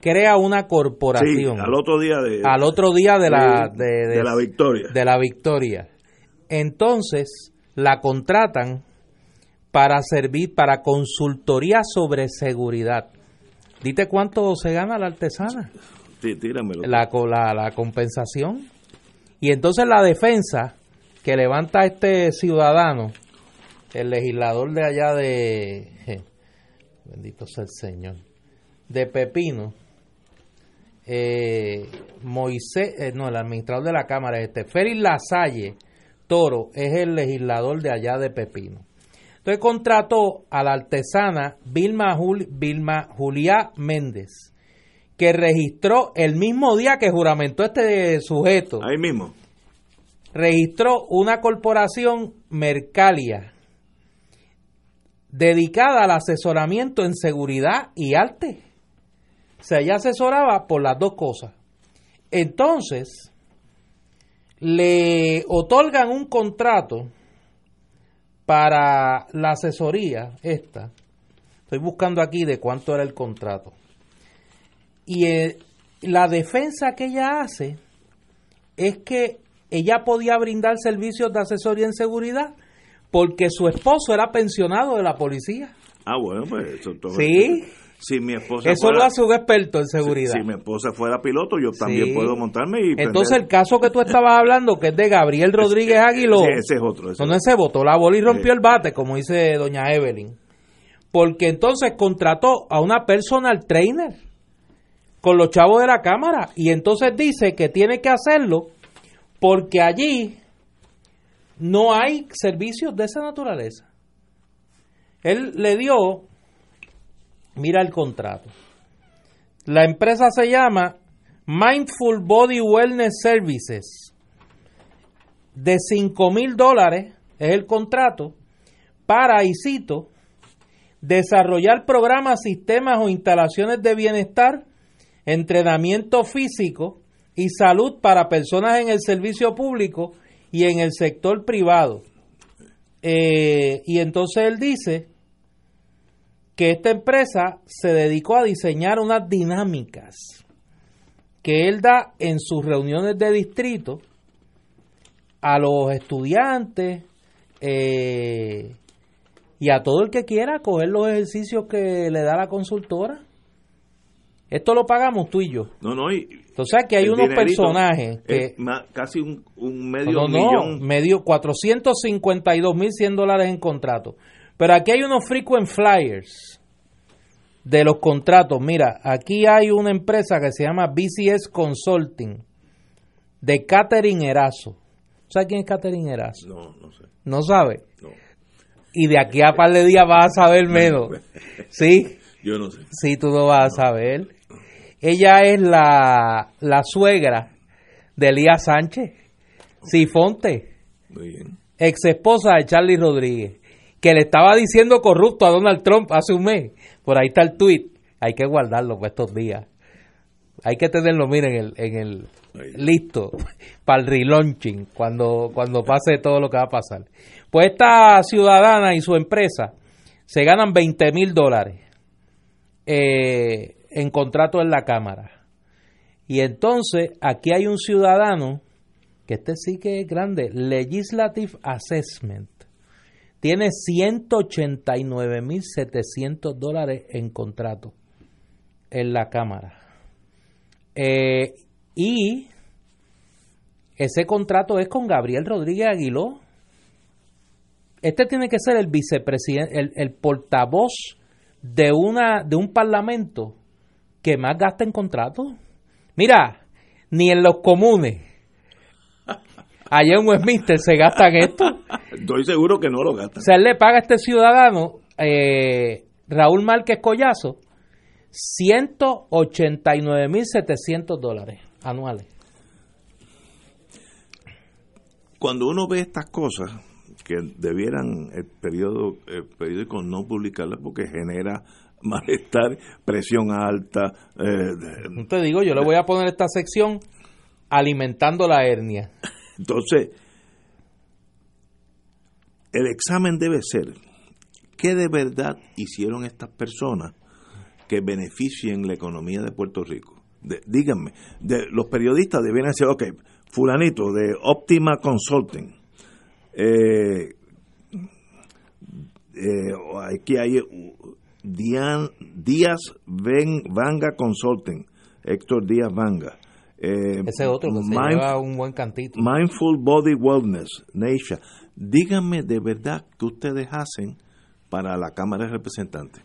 crea una corporación. Sí, al otro día de al otro día de la de, la victoria. De la victoria. Entonces la contratan para servir para consultoría sobre seguridad. Dite cuánto se gana la artesana. Sí, tíramelo. La, la, la compensación. Y entonces la defensa que levanta este ciudadano el legislador de allá de, bendito sea el Señor, de Pepino, eh, Moisés, eh, no, el administrador de la Cámara, este, Félix Lasalle Toro, es el legislador de allá de Pepino. Entonces contrató a la artesana Vilma, Vilma Julia Méndez, que registró el mismo día que juramentó este sujeto. Ahí mismo. Registró una corporación Mercalia dedicada al asesoramiento en seguridad y arte. O sea, ella asesoraba por las dos cosas. Entonces, le otorgan un contrato para la asesoría esta. Estoy buscando aquí de cuánto era el contrato. Y eh, la defensa que ella hace es que ella podía brindar servicios de asesoría en seguridad porque su esposo era pensionado de la policía. Ah, bueno, pues eso todo. Sí. Si mi esposa Eso lo hace un experto en seguridad. Si, mi esposa fuera piloto, yo también puedo montarme y. Entonces, el caso que tú estabas hablando, que es de Gabriel Rodríguez Aguiló. Sí, ese es otro. donde se votó la bola y rompió el bate, como dice doña Evelyn. Porque entonces contrató a una personal trainer con los chavos de la cámara. Y entonces dice que tiene que hacerlo porque allí no hay servicios de esa naturaleza. Él le dio, mira el contrato. La empresa se llama Mindful Body Wellness Services. De 5 mil dólares es el contrato para, y cito, desarrollar programas, sistemas o instalaciones de bienestar, entrenamiento físico y salud para personas en el servicio público y en el sector privado. Eh, y entonces él dice que esta empresa se dedicó a diseñar unas dinámicas que él da en sus reuniones de distrito a los estudiantes eh, y a todo el que quiera coger los ejercicios que le da la consultora. Esto lo pagamos tú y yo. No, no, y, Entonces aquí hay unos personajes que... casi un, medio no, no, medio 452 mil 100 dólares en contrato. Pero aquí hay unos frequent flyers de los contratos. Mira, aquí hay una empresa que se llama BCS Consulting de Catherine Erazo. ¿Sabes quién es Catherine Erazo? No, no sé. ¿No sabe? No. Y de aquí a par de días vas a saber menos. ¿Sí? Yo no sé. Sí, tú lo vas a saber. Ella es la, la suegra de Elías Sánchez, Sifonte, ex esposa de Charlie Rodríguez, que le estaba diciendo corrupto a Donald Trump hace un mes. Por ahí está el tweet. Hay que guardarlo por estos días. Hay que tenerlo, miren, en el, en el listo para el relaunching cuando, cuando pase todo lo que va a pasar. Pues esta ciudadana y su empresa se ganan 20 mil dólares. Eh, en contrato en la Cámara. Y entonces aquí hay un ciudadano, que este sí que es grande, Legislative Assessment, tiene 189.700 dólares en contrato en la Cámara. Eh, y ese contrato es con Gabriel Rodríguez Aguiló. Este tiene que ser el vicepresidente, el, el portavoz de, una, de un parlamento que más gasta en contratos. Mira, ni en los comunes. Allá en Westminster se gastan esto. Estoy seguro que no lo gastan. Se le paga a este ciudadano, eh, Raúl Márquez Collazo, 189.700 dólares anuales. Cuando uno ve estas cosas, que debieran el, periodo, el periódico no publicarlas porque genera malestar, presión alta. Eh, te digo, yo le voy a poner esta sección alimentando la hernia. Entonces, el examen debe ser qué de verdad hicieron estas personas que beneficien la economía de Puerto Rico. díganme, de, los periodistas debieran decir, ok, fulanito de Optima Consulting, eh, eh, aquí hay Díaz Vanga Consulting, Héctor Díaz Vanga. Eh, Ese otro que se lleva un buen cantito. Mindful Body Wellness, Neisha. Díganme de verdad qué ustedes hacen para la Cámara de Representantes.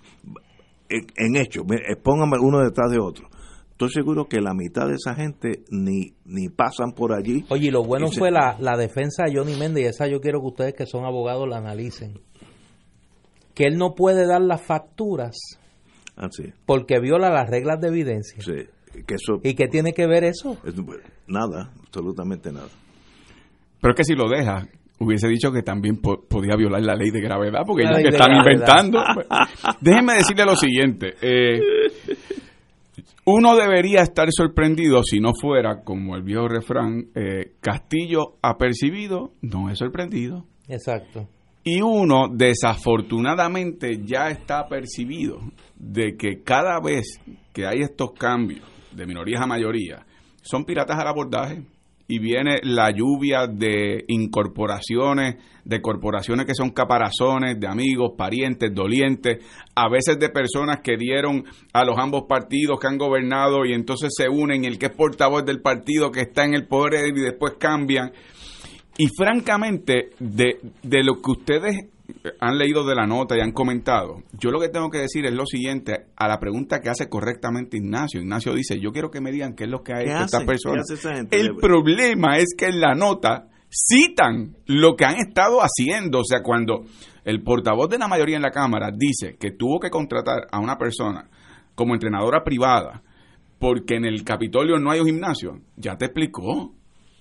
En, hecho, pónganme uno detrás de otro. Estoy seguro que la mitad de esa gente ni, ni pasan por allí. Oye, y lo bueno fue la, la defensa de Johnny Méndez, y esa yo quiero que ustedes que son abogados la analicen que él no puede dar las facturas ah, porque viola las reglas de evidencia. que eso, ¿Y qué tiene que ver eso? nada, absolutamente nada. Pero es que si lo deja, hubiese dicho que también podía violar la ley de gravedad, porque ellos que están inventando. Déjenme decirle lo siguiente. Eh, uno debería estar sorprendido si no fuera, como el viejo refrán, eh, Castillo apercibido, no es sorprendido. Exacto. Y uno, desafortunadamente, ya está percibido de que cada vez que hay estos cambios de minorías a mayoría, son piratas al abordaje y viene la lluvia de incorporaciones, de corporaciones que son caparazones, de amigos, parientes, dolientes, a veces de personas que dieron a los ambos partidos que han gobernado y entonces se unen, el que es portavoz del partido que está en el poder y después cambian. Y francamente, de, de lo que ustedes han leído de la nota y han comentado, yo lo que tengo que decir es lo siguiente, a la pregunta que hace correctamente Ignacio. Ignacio dice, yo quiero que me digan qué es lo que hay esta persona. El problema es que en la nota citan lo que han estado haciendo. O sea, cuando el portavoz de la mayoría en la Cámara dice que tuvo que contratar a una persona como entrenadora privada porque en el Capitolio no hay un gimnasio, ya te explicó.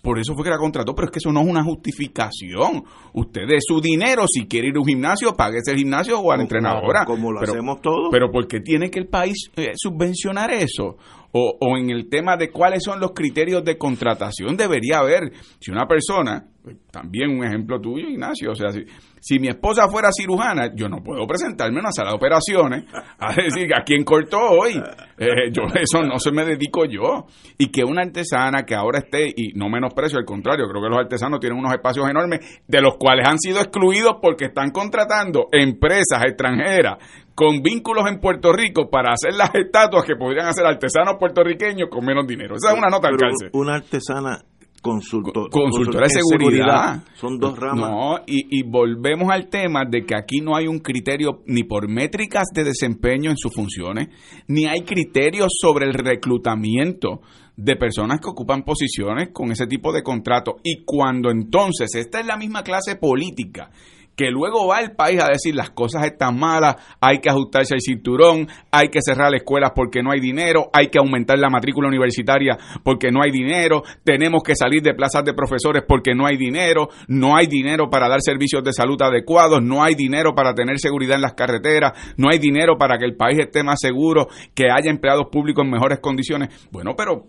Por eso fue que la contrató, pero es que eso no es una justificación. Usted de su dinero, si quiere ir a un gimnasio, pague ese gimnasio o a la entrenadora. Como lo pero, hacemos todos. Pero ¿por qué tiene que el país eh, subvencionar eso? O, o en el tema de cuáles son los criterios de contratación, debería haber. Si una persona, también un ejemplo tuyo, Ignacio, o sea, si, si mi esposa fuera cirujana, yo no puedo presentarme a una sala de operaciones a decir a quién cortó hoy. Eh, yo eso no se me dedico yo. Y que una artesana que ahora esté, y no menosprecio, al contrario, creo que los artesanos tienen unos espacios enormes, de los cuales han sido excluidos porque están contratando empresas extranjeras con vínculos en Puerto Rico para hacer las estatuas que podrían hacer artesanos puertorriqueños con menos dinero. Esa es una nota al. Una artesana consultor, consultora de seguridad. Son dos ramas. No, y, y, volvemos al tema de que aquí no hay un criterio ni por métricas de desempeño en sus funciones, ni hay criterios sobre el reclutamiento de personas que ocupan posiciones con ese tipo de contrato. Y cuando entonces esta es la misma clase política que luego va el país a decir las cosas están malas, hay que ajustarse al cinturón, hay que cerrar escuelas porque no hay dinero, hay que aumentar la matrícula universitaria porque no hay dinero, tenemos que salir de plazas de profesores porque no hay dinero, no hay dinero para dar servicios de salud adecuados, no hay dinero para tener seguridad en las carreteras, no hay dinero para que el país esté más seguro, que haya empleados públicos en mejores condiciones. Bueno, pero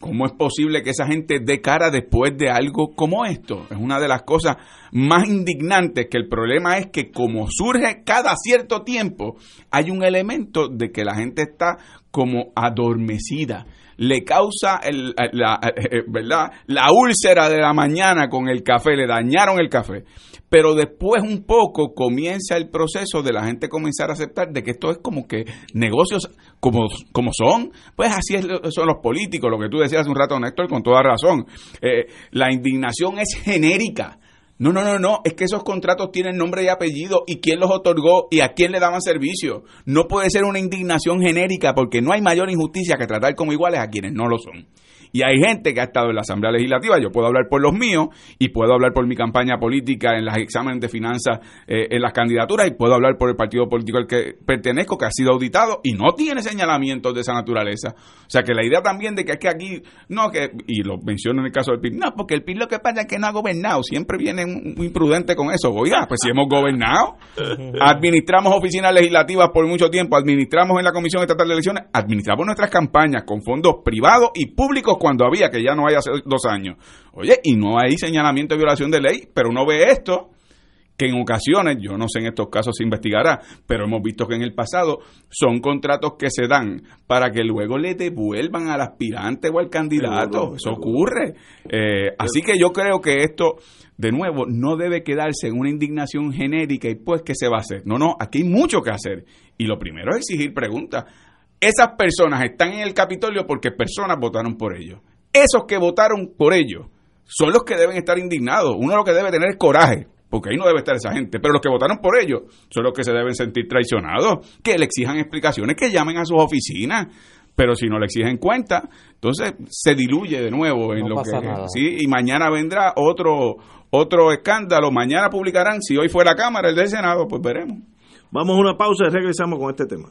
¿Cómo es posible que esa gente dé cara después de algo como esto? Es una de las cosas más indignantes que el problema es que como surge cada cierto tiempo, hay un elemento de que la gente está como adormecida. Le causa el, la, eh, eh, ¿verdad? la úlcera de la mañana con el café, le dañaron el café pero después un poco comienza el proceso de la gente comenzar a aceptar de que esto es como que negocios como, como son, pues así es, son los políticos, lo que tú decías hace un rato, Néstor, con toda razón. Eh, la indignación es genérica. No, no, no, no, es que esos contratos tienen nombre y apellido y quién los otorgó y a quién le daban servicio. No puede ser una indignación genérica porque no hay mayor injusticia que tratar como iguales a quienes no lo son. Y hay gente que ha estado en la Asamblea Legislativa, yo puedo hablar por los míos y puedo hablar por mi campaña política en los exámenes de finanzas eh, en las candidaturas y puedo hablar por el partido político al que pertenezco, que ha sido auditado y no tiene señalamientos de esa naturaleza. O sea que la idea también de que es que aquí, no, que, y lo menciono en el caso del PIB, no, porque el PIB lo que pasa es que no ha gobernado, siempre viene muy imprudente con eso. Oiga, pues si hemos gobernado, administramos oficinas legislativas por mucho tiempo, administramos en la Comisión Estatal de Elecciones, administramos nuestras campañas con fondos privados y públicos cuando había, que ya no hay hace dos años. Oye, y no hay señalamiento de violación de ley, pero uno ve esto, que en ocasiones, yo no sé en estos casos se investigará, pero hemos visto que en el pasado son contratos que se dan para que luego le devuelvan al aspirante o al candidato. Eso ocurre. Eh, así que yo creo que esto, de nuevo, no debe quedarse en una indignación genérica y pues, ¿qué se va a hacer? No, no, aquí hay mucho que hacer. Y lo primero es exigir preguntas. Esas personas están en el Capitolio porque personas votaron por ellos. Esos que votaron por ellos son los que deben estar indignados. Uno lo que debe tener es coraje, porque ahí no debe estar esa gente. Pero los que votaron por ellos son los que se deben sentir traicionados, que le exijan explicaciones, que llamen a sus oficinas. Pero si no le exigen cuenta, entonces se diluye de nuevo en lo que sí y mañana vendrá otro otro escándalo. Mañana publicarán si hoy fue la Cámara el del Senado, pues veremos. Vamos a una pausa y regresamos con este tema.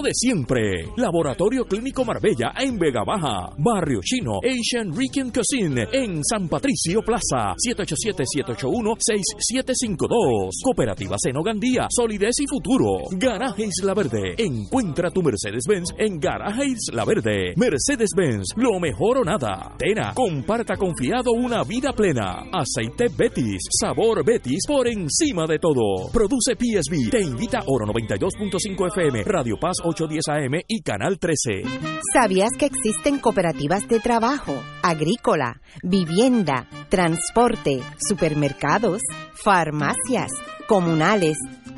de siempre. Laboratorio Clínico Marbella en Vega Baja. Barrio Chino, Asian Rican Cuisine en San Patricio Plaza. 787-781-6752. Cooperativa Seno Gandía, solidez y futuro. Garaje Isla Verde. Encuentra tu Mercedes-Benz en Garaje Isla Verde. Mercedes-Benz, lo mejor o nada. Tena, comparta confiado una vida plena. Aceite Betis, sabor Betis por encima de todo. Produce PSB. Te invita Oro 92.5 FM, Radio Paz 810 AM y Canal 13. ¿Sabías que existen cooperativas de trabajo, agrícola, vivienda, transporte, supermercados, farmacias, comunales,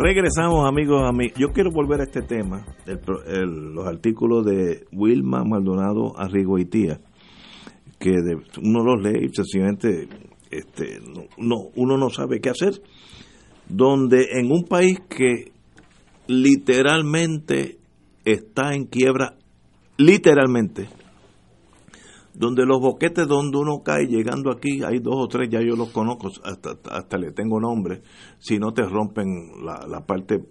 Regresamos amigos a mí. Yo quiero volver a este tema, los artículos de Wilma Maldonado Arrigoitía, que uno los lee y sencillamente este, no, uno no sabe qué hacer, donde en un país que literalmente está en quiebra, literalmente, donde los boquetes donde uno cae llegando aquí, hay dos o tres, ya yo los conozco, hasta, hasta le tengo nombre, si no te rompen la, parte,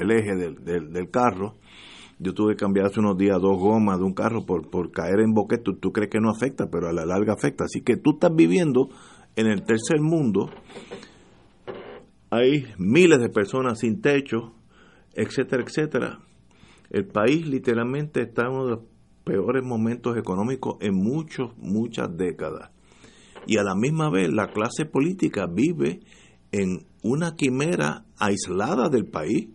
el eje del, del, carro. Yo tuve que cambiar hace unos días dos gomas de un carro por, por caer en boquete, tú, tú crees que no afecta, pero a la larga afecta. Así que tú estás viviendo en el tercer mundo, hay miles de personas sin techo, etcétera, etcétera. El país literalmente está en uno de los peores momentos económicos en muchos, muchas décadas. Y a la misma vez la clase política vive en una quimera aislada del país.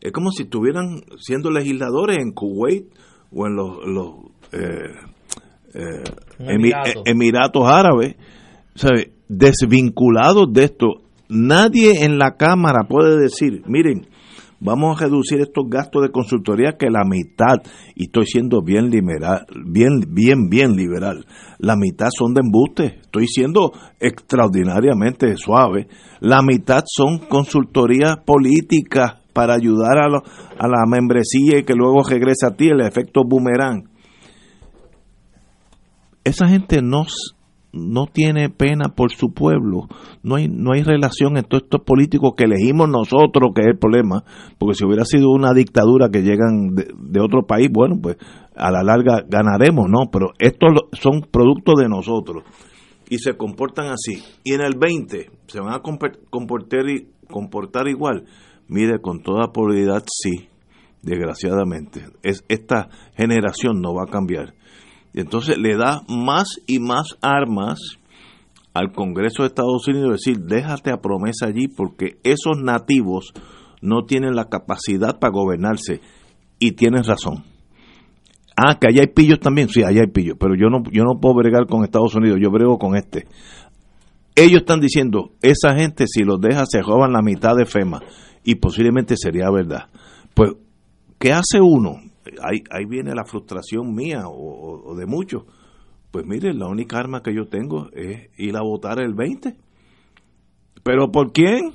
Es como si estuvieran siendo legisladores en Kuwait o en los, los eh, eh, Emiratos. Emiratos. Árabes, ¿sabe? desvinculados de esto. Nadie en la Cámara puede decir, miren, vamos a reducir estos gastos de consultoría que la mitad, y estoy siendo bien liberal, bien, bien, bien liberal, la mitad son de embuste, estoy siendo extraordinariamente suave, la mitad son consultorías políticas para ayudar a, lo, a la membresía y que luego regrese a ti el efecto boomerang. Esa gente no, no tiene pena por su pueblo. No hay, no hay relación entre estos políticos que elegimos nosotros, que es el problema, porque si hubiera sido una dictadura que llegan de, otro país, bueno, pues a la larga ganaremos, ¿no? Pero estos son productos de nosotros y se comportan así. Y en el 20 se van a comportar, comportar igual. Mire, con toda probabilidad sí, desgraciadamente. Es, esta generación no va a cambiar. Entonces le da más y más armas al Congreso de Estados Unidos decir, déjate a promesa allí porque esos nativos no tienen la capacidad para gobernarse. Y tienes razón. Ah, que allá hay pillos también, sí, allá hay pillos, pero yo no, yo no puedo bregar con Estados Unidos, yo brego con este. Ellos están diciendo, esa gente si los deja se roban la mitad de FEMA, y posiblemente sería verdad. Pues, ¿qué hace uno? Ahí, ahí viene la frustración mía o, de muchos. Pues mire, la única arma que yo tengo es ir a votar el 20. ¿Pero por quién?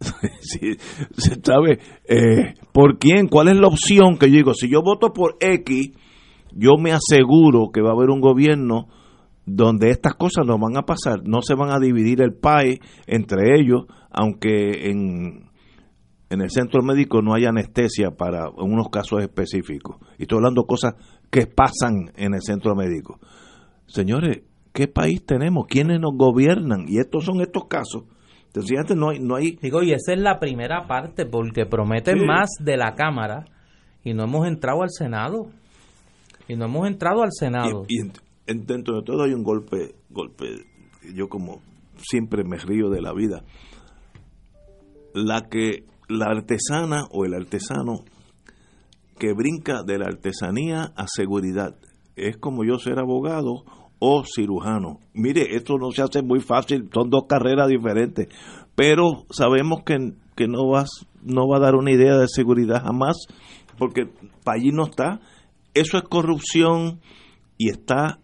sí, ¿Sabe? Eh, ¿Por quién? ¿Cuál es la opción que yo digo? Si yo voto por X, yo me aseguro que va a haber un gobierno donde estas cosas no van a pasar, no se van a dividir el país entre ellos, aunque en, en el centro médico no haya anestesia para unos casos específicos. Y estoy hablando de cosas que pasan en el centro médico. Señores, ¿qué país tenemos? ¿Quiénes nos gobiernan? Y estos son estos casos Sencillamente no hay, no hay... Digo, y esa es la primera parte, porque prometen más de la Cámara y no hemos entrado al Senado. Y no hemos entrado al Senado. Y, dentro de todo hay un golpe, golpe, yo como siempre me río de la vida. La que la artesana o el artesano que brinca de la artesanía a seguridad. Es como yo ser abogado o cirujano. Mire, esto no se hace muy fácil, son dos carreras diferentes, pero sabemos que, que no, vas, no va a dar una idea de seguridad jamás, porque allí no está. Eso es corrupción y está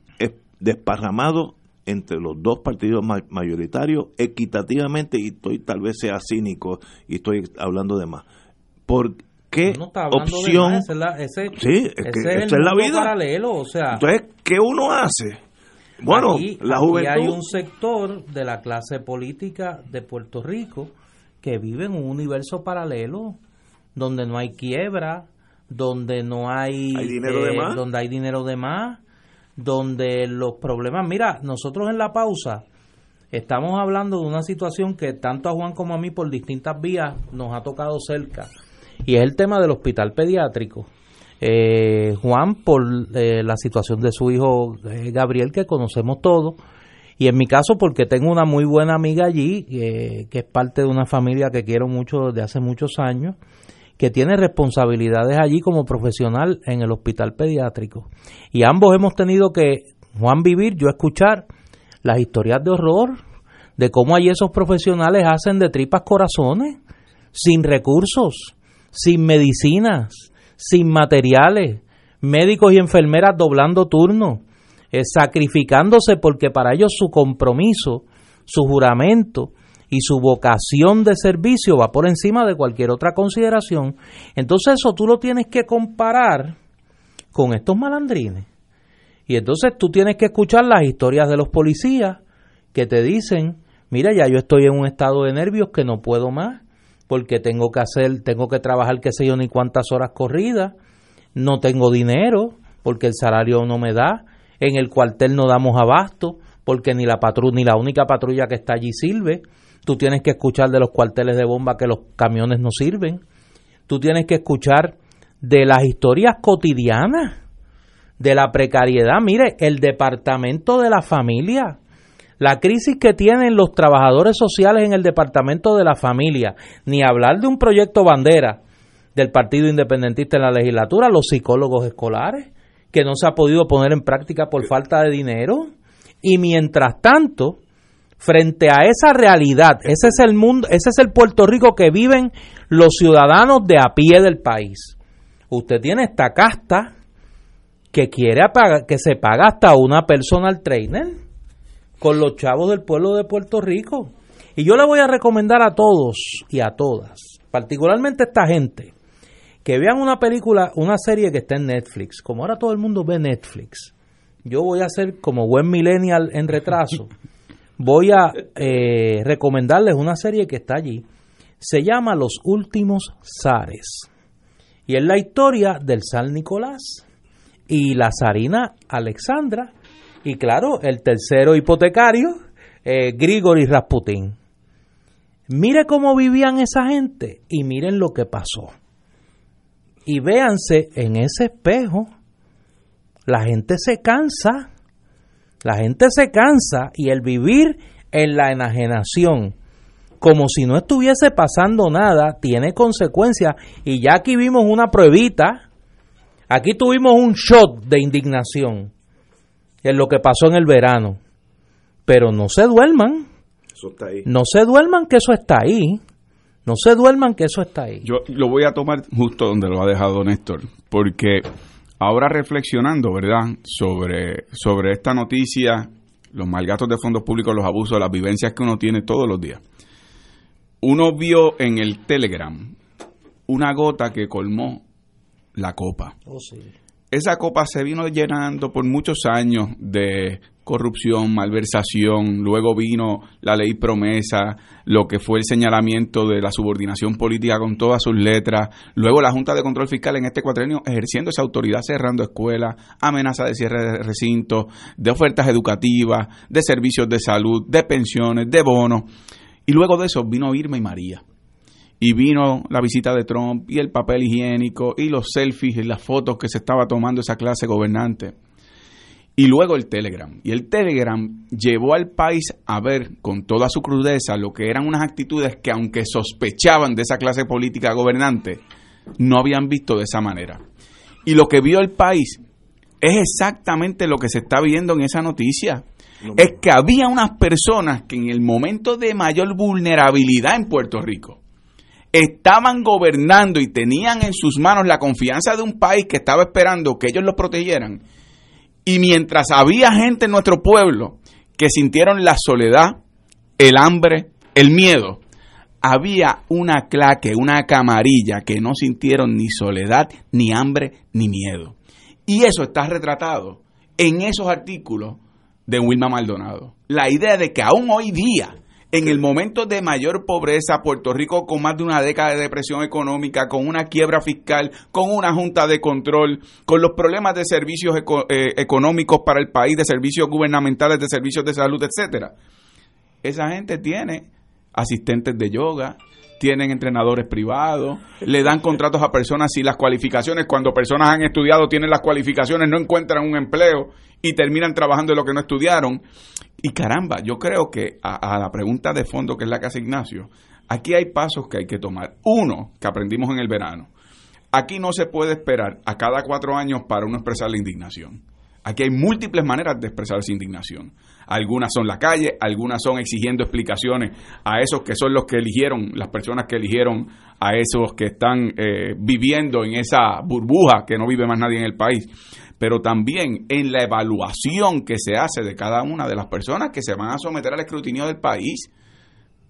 desparramado entre los dos partidos mayoritarios equitativamente y estoy tal vez sea cínico y estoy hablando de más. ¿Por qué opción? es la, ese, sí, es, que, es, la vida. Paralelo, o sea, Entonces, ¿qué uno hace? Bueno, la juventud. hay un sector de la clase política de Puerto Rico que vive en un universo paralelo donde no hay quiebra, donde no hay, dinero de eh, más? donde hay dinero de más, donde los problemas, mira, nosotros en la pausa estamos hablando de una situación que tanto a Juan como a mí por distintas vías nos ha tocado cerca y es el tema del hospital pediátrico. Eh, Juan por eh, la situación de su hijo Gabriel que conocemos todos y en mi caso porque tengo una muy buena amiga allí que es parte de una familia que quiero mucho desde hace muchos años que tiene responsabilidades allí como profesional en el hospital pediátrico. Y ambos hemos tenido que, Juan vivir, yo escuchar las historias de horror, de cómo allí esos profesionales hacen de tripas corazones, sin recursos, sin medicinas, sin materiales, médicos y enfermeras doblando turno, eh, sacrificándose porque para ellos su compromiso, su juramento, y su vocación de servicio va por encima de cualquier otra consideración, entonces eso tú lo tienes que comparar con estos malandrines. Y entonces tú tienes que escuchar las historias de los policías que te dicen, mira, ya yo estoy en un estado de nervios que no puedo más, porque tengo que hacer, tengo que trabajar qué sé yo ni cuántas horas corridas, no tengo dinero, porque el salario no me da, en el cuartel no damos abasto, porque ni la patrulla, ni la única patrulla que está allí sirve, Tú tienes que escuchar de los cuarteles de bomba que los camiones no sirven. Tú tienes que escuchar de las historias cotidianas, de la precariedad. Mire, el departamento de la familia, la crisis que tienen los trabajadores sociales en el departamento de la familia, ni hablar de un proyecto bandera del Partido Independentista en la legislatura, los psicólogos escolares, que no se ha podido poner en práctica por falta de dinero. Y mientras tanto, frente a esa realidad, ese es el mundo, ese es el Puerto Rico que viven los ciudadanos de a pie del país. Usted tiene esta casta que quiere que se paga hasta una personal trainer con los chavos del pueblo de Puerto Rico. Y yo le voy a recomendar a todos y a todas, particularmente a esta gente, que vean una película, una serie que está en Netflix. Como ahora todo el mundo ve Netflix, yo voy a ser como buen millennial en retraso. voy a eh, recomendarles una serie que está allí. Se llama Los Últimos Zares. Y es la historia del San Nicolás y la zarina Alexandra. Y claro, el tercero hipotecario, eh, Grigori Rasputin. Mire cómo vivían esa gente y miren lo que pasó. Y véanse en ese espejo. La gente se cansa la gente se cansa y el vivir en la enajenación, como si no estuviese pasando nada, tiene consecuencias. Y ya aquí vimos una pruebita, aquí tuvimos un shot de indignación en lo que pasó en el verano. Pero no se duerman. No se duerman que eso está ahí. No se duerman que eso está ahí. Yo lo voy a tomar justo donde lo ha dejado Néstor, porque Ahora reflexionando, ¿verdad?, sobre, sobre esta noticia, los malgastos de fondos públicos, los abusos, las vivencias que uno tiene todos los días. Uno vio en el Telegram una gota que colmó la copa. Oh, sí. Esa copa se vino llenando por muchos años de corrupción, malversación, luego vino la ley promesa, lo que fue el señalamiento de la subordinación política con todas sus letras, luego la Junta de Control Fiscal en este cuatrenio ejerciendo esa autoridad cerrando escuelas, amenaza de cierre de recintos, de ofertas educativas, de servicios de salud, de pensiones, de bonos. Y luego de eso vino Irma y María. Y vino la visita de Trump y el papel higiénico y los selfies y las fotos que se estaba tomando esa clase gobernante. Y luego el Telegram. Y el Telegram llevó al país a ver con toda su crudeza lo que eran unas actitudes que aunque sospechaban de esa clase política gobernante, no habían visto de esa manera. Y lo que vio el país es exactamente lo que se está viendo en esa noticia. Es que había unas personas que en el momento de mayor vulnerabilidad en Puerto Rico estaban gobernando y tenían en sus manos la confianza de un país que estaba esperando que ellos los protegieran. Y mientras había gente en nuestro pueblo que sintieron la soledad, el hambre, el miedo, había una claque, una camarilla que no sintieron ni soledad, ni hambre, ni miedo. Y eso está retratado en esos artículos de Wilma Maldonado. La idea de que aún hoy día, en el momento de mayor pobreza, Puerto Rico con más de una década de depresión económica, con una quiebra fiscal, con una junta de control, con los problemas de servicios eh, económicos para el país, de servicios gubernamentales, de servicios de salud, etcétera. Esa gente tiene asistentes de yoga, tienen entrenadores privados, le dan contratos a personas sin las cualificaciones, cuando personas han estudiado, tienen las cualificaciones, no encuentran un empleo y terminan trabajando en lo que no estudiaron. Y caramba, yo creo que a, la pregunta de fondo que es la que hace Ignacio, aquí hay pasos que hay que tomar. Uno, que aprendimos en el verano. Aquí no se puede esperar a cada cuatro años para uno expresar la indignación. Aquí hay múltiples maneras de expresar esa indignación. Algunas son la calle, algunas son exigiendo explicaciones a esos que son los que eligieron, las personas que eligieron a esos que están eh, viviendo en esa burbuja que no vive más nadie en el país. Pero también en la evaluación que se hace de cada una de las personas que se van a someter al escrutinio del país.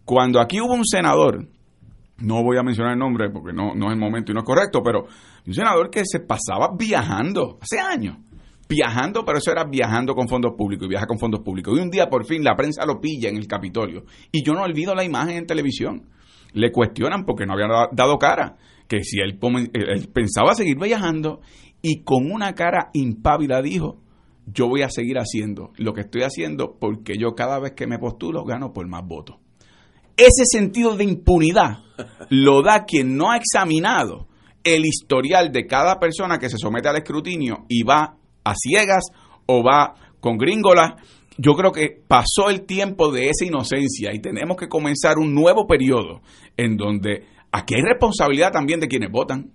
Cuando aquí hubo un senador, no voy a mencionar el nombre porque no, no es el momento y no es correcto, pero un senador que se pasaba viajando hace años viajando, pero eso era viajando con fondos públicos y viaja con fondos públicos. Y un día por fin la prensa lo pilla en el Capitolio. Y yo no olvido la imagen en televisión. Le cuestionan porque no había dado cara, que si él, pensaba seguir viajando y con una cara impávida dijo, yo voy a seguir haciendo lo que estoy haciendo porque yo cada vez que me postulo gano por más votos. Ese sentido de impunidad lo da quien no ha examinado el historial de cada persona que se somete al escrutinio y va a ciegas o va con gringolas. Yo creo que pasó el tiempo de esa inocencia y tenemos que comenzar un nuevo periodo en donde aquí hay responsabilidad también de quienes votan.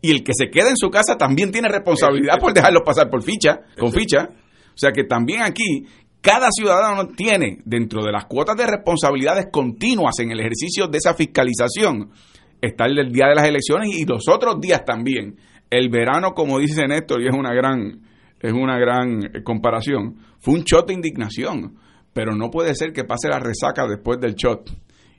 Y el que se queda en su casa también tiene responsabilidad por dejarlo pasar por ficha, con ficha. O sea que también aquí cada ciudadano tiene dentro de las cuotas de responsabilidades continuas en el ejercicio de esa fiscalización, estar el día de las elecciones y los otros días también. El verano, como dice Néstor, y es una gran es una gran eh, comparación, fue un shot de indignación, pero no puede ser que pase la resaca después del shot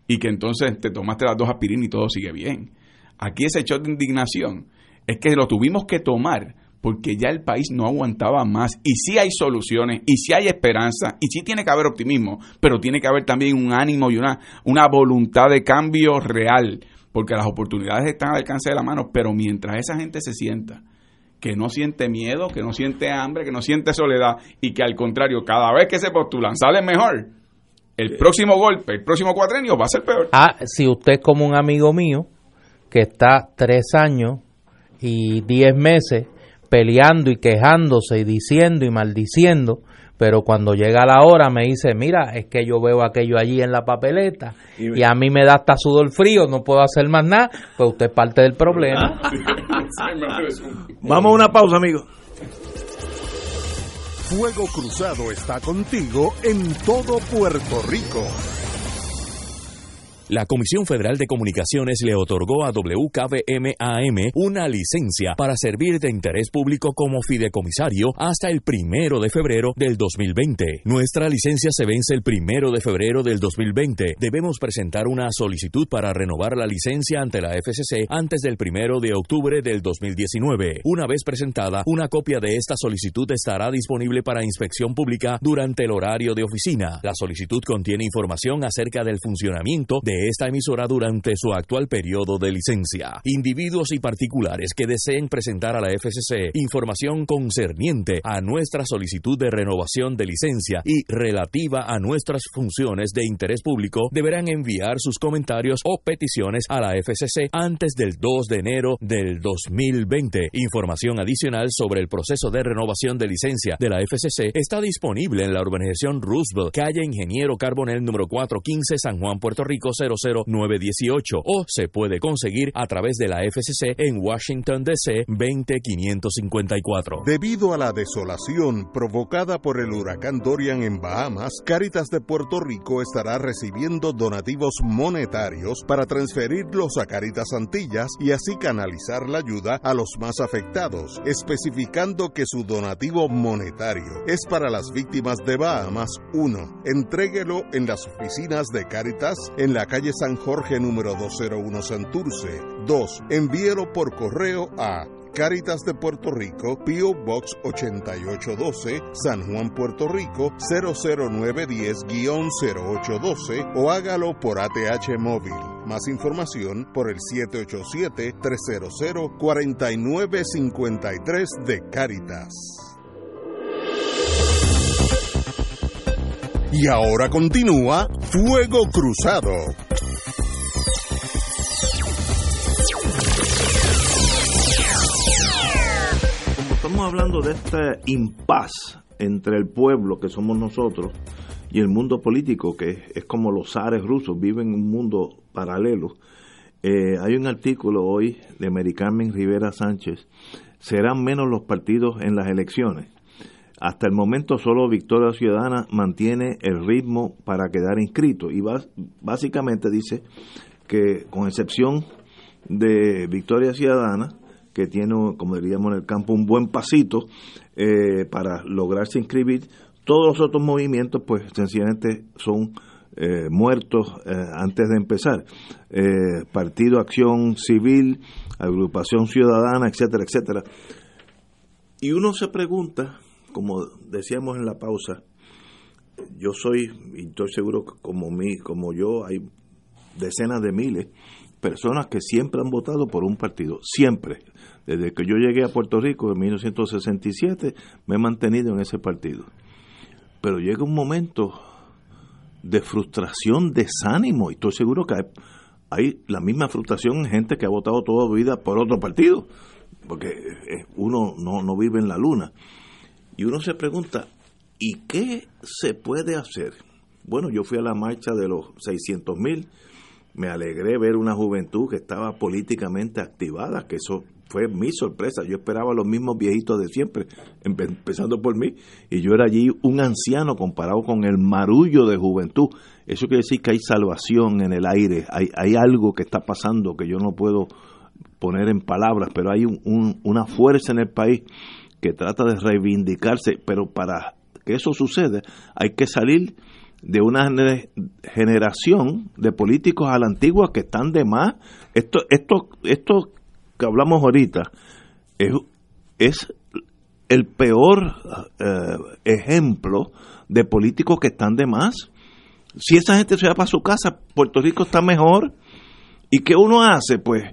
y que entonces te tomaste las dos aspirinas y todo sigue bien. Aquí ese shot de indignación es que lo tuvimos que tomar porque ya el país no aguantaba más y sí hay soluciones y sí hay esperanza y sí tiene que haber optimismo, pero tiene que haber también un ánimo y una, una voluntad de cambio real, porque las oportunidades están al alcance de la mano, pero mientras esa gente se sienta que no siente miedo, que no siente hambre, que no siente soledad y que al contrario, cada vez que se postulan sale mejor, el próximo golpe, el próximo cuatrenio va a ser peor. Ah, si usted es como un amigo mío que está tres años y diez meses peleando y quejándose y diciendo y maldiciendo pero cuando llega la hora me dice, mira, es que yo veo aquello allí en la papeleta y, a mí me da hasta sudor frío, no puedo hacer más nada, pues usted es parte del problema. Vamos a una pausa, amigo. Fuego Cruzado está contigo en todo Puerto Rico. La Comisión Federal de Comunicaciones le otorgó a WKBM-AM una licencia para servir de interés público como fideicomisario hasta el primero de febrero del 2020. Nuestra licencia se vence el primero de febrero del 2020. Debemos presentar una solicitud para renovar la licencia ante la FCC antes del primero de octubre del 2019. Una vez presentada, una copia de esta solicitud estará disponible para inspección pública durante el horario de oficina. La solicitud contiene información acerca del funcionamiento de esta emisora durante su actual periodo de licencia. Individuos y particulares que deseen presentar a la FCC información concerniente a nuestra solicitud de renovación de licencia y relativa a nuestras funciones de interés público deberán enviar sus comentarios o peticiones a la FCC antes del 2 de enero del 2020. Información adicional sobre el proceso de renovación de licencia de la FCC está disponible en la urbanización Roosevelt, calle Ingeniero Carbonel número 415, San Juan, Puerto Rico 00918 o se puede conseguir a través de la FCC en Washington DC 20554. Debido a la desolación provocada por el huracán Dorian en Bahamas, Caritas de Puerto Rico estará recibiendo donativos monetarios para transferirlos a Caritas Antillas y así canalizar la ayuda a los más afectados, especificando que su donativo monetario es para las víctimas de Bahamas 1. Entréguelo en las oficinas de Caritas en la calle San Jorge número 201 Santurce. 2. Envíelo por correo a Caritas de Puerto Rico, P.O. Box 8812, San Juan, Puerto Rico 00910-0812 o hágalo por ATH móvil. Más información por el 787-300-4953 de Caritas. Y ahora continúa Fuego Cruzado. estamos hablando de este impas entre el pueblo, que somos nosotros, y el mundo político, que es, como los zares rusos, viven en un mundo paralelo. Eh, hay un artículo hoy de Mericarmen Rivera Sánchez, serán menos los partidos en las elecciones. Hasta el momento solo Victoria Ciudadana mantiene el ritmo para quedar inscrito y básicamente dice que con excepción de Victoria Ciudadana, que tiene, como diríamos en el campo, un buen pasito eh, para lograrse inscribir. Todos los otros movimientos, pues sencillamente son eh, muertos eh, antes de empezar. Partido Acción Civil, Agrupación Ciudadana, etcétera, etcétera. Y uno se pregunta, como decíamos en la pausa, yo soy, y estoy seguro que como, mí, como yo, hay decenas de miles personas que siempre han votado por un partido, siempre. Desde que yo llegué a Puerto Rico en 1967 me he mantenido en ese partido. Pero llega un momento de frustración, desánimo, y estoy seguro que hay, la misma frustración en gente que ha votado toda vida por otro partido, porque eh, uno no, no vive en la luna. Y uno se pregunta, ¿y qué se puede hacer? Bueno, yo fui a la marcha de los 600 mil, me alegré ver una juventud que estaba políticamente activada, que eso fue mi sorpresa. Yo esperaba los mismos viejitos de siempre, empezando por mí, y yo era allí un anciano comparado con el marullo de juventud. Eso quiere decir que hay salvación en el aire, hay, hay algo que está pasando que yo no puedo poner en palabras, pero hay una fuerza en el país que trata de reivindicarse, pero para que eso suceda hay que salir de una generación de políticos a la antigua que están de más. Esto, esto, esto que hablamos ahorita es, es el peor eh, ejemplo de políticos que están de más. Si esa gente se va para su casa, Puerto Rico está mejor. ¿Y qué uno hace? Pues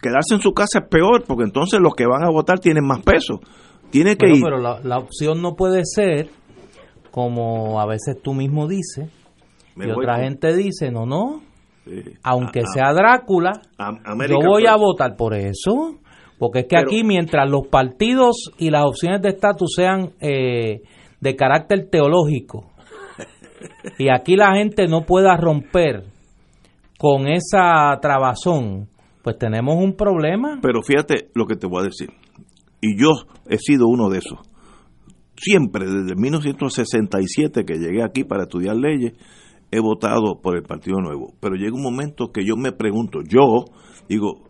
quedarse en su casa es peor, porque entonces los que van a votar tienen más peso. Tiene que ir. Pero la, la opción no puede ser como a veces tú mismo dices, y otra gente dice, no, no, aunque sea Drácula, yo voy a votar por eso, porque es que aquí mientras los partidos y las opciones de estatus sean eh, de carácter teológico, y aquí la gente no pueda romper con esa trabazón, pues tenemos un problema. Pero fíjate lo que te voy a decir, y yo he sido uno de esos siempre, desde 1967 que llegué aquí para estudiar leyes, he votado por el Partido Nuevo. Pero llega un momento que yo me pregunto, yo digo,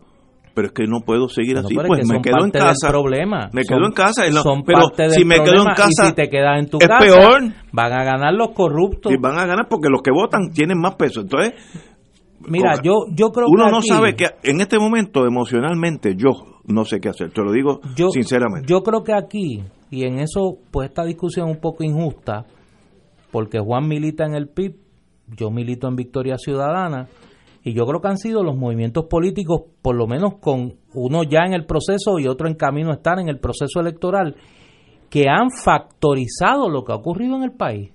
pero es que no puedo seguir así, pues me quedo en casa. Problema. Me quedo en casa, pero si me quedo en casa, si te quedas en tu es peor. Van a ganar los corruptos. Y van a ganar porque los que votan tienen más peso. Entonces, mira, yo yo creo uno no sabe que en este momento emocionalmente yo no sé qué hacer. Te lo digo sinceramente. Yo creo que aquí y en eso, pues esta discusión es un poco injusta, porque Juan milita en el PIB, yo milito en Victoria Ciudadana, y yo creo que han sido los movimientos políticos, por lo menos con uno ya en el proceso y otro en camino a estar en el proceso electoral, que han factorizado lo que ha ocurrido en el país.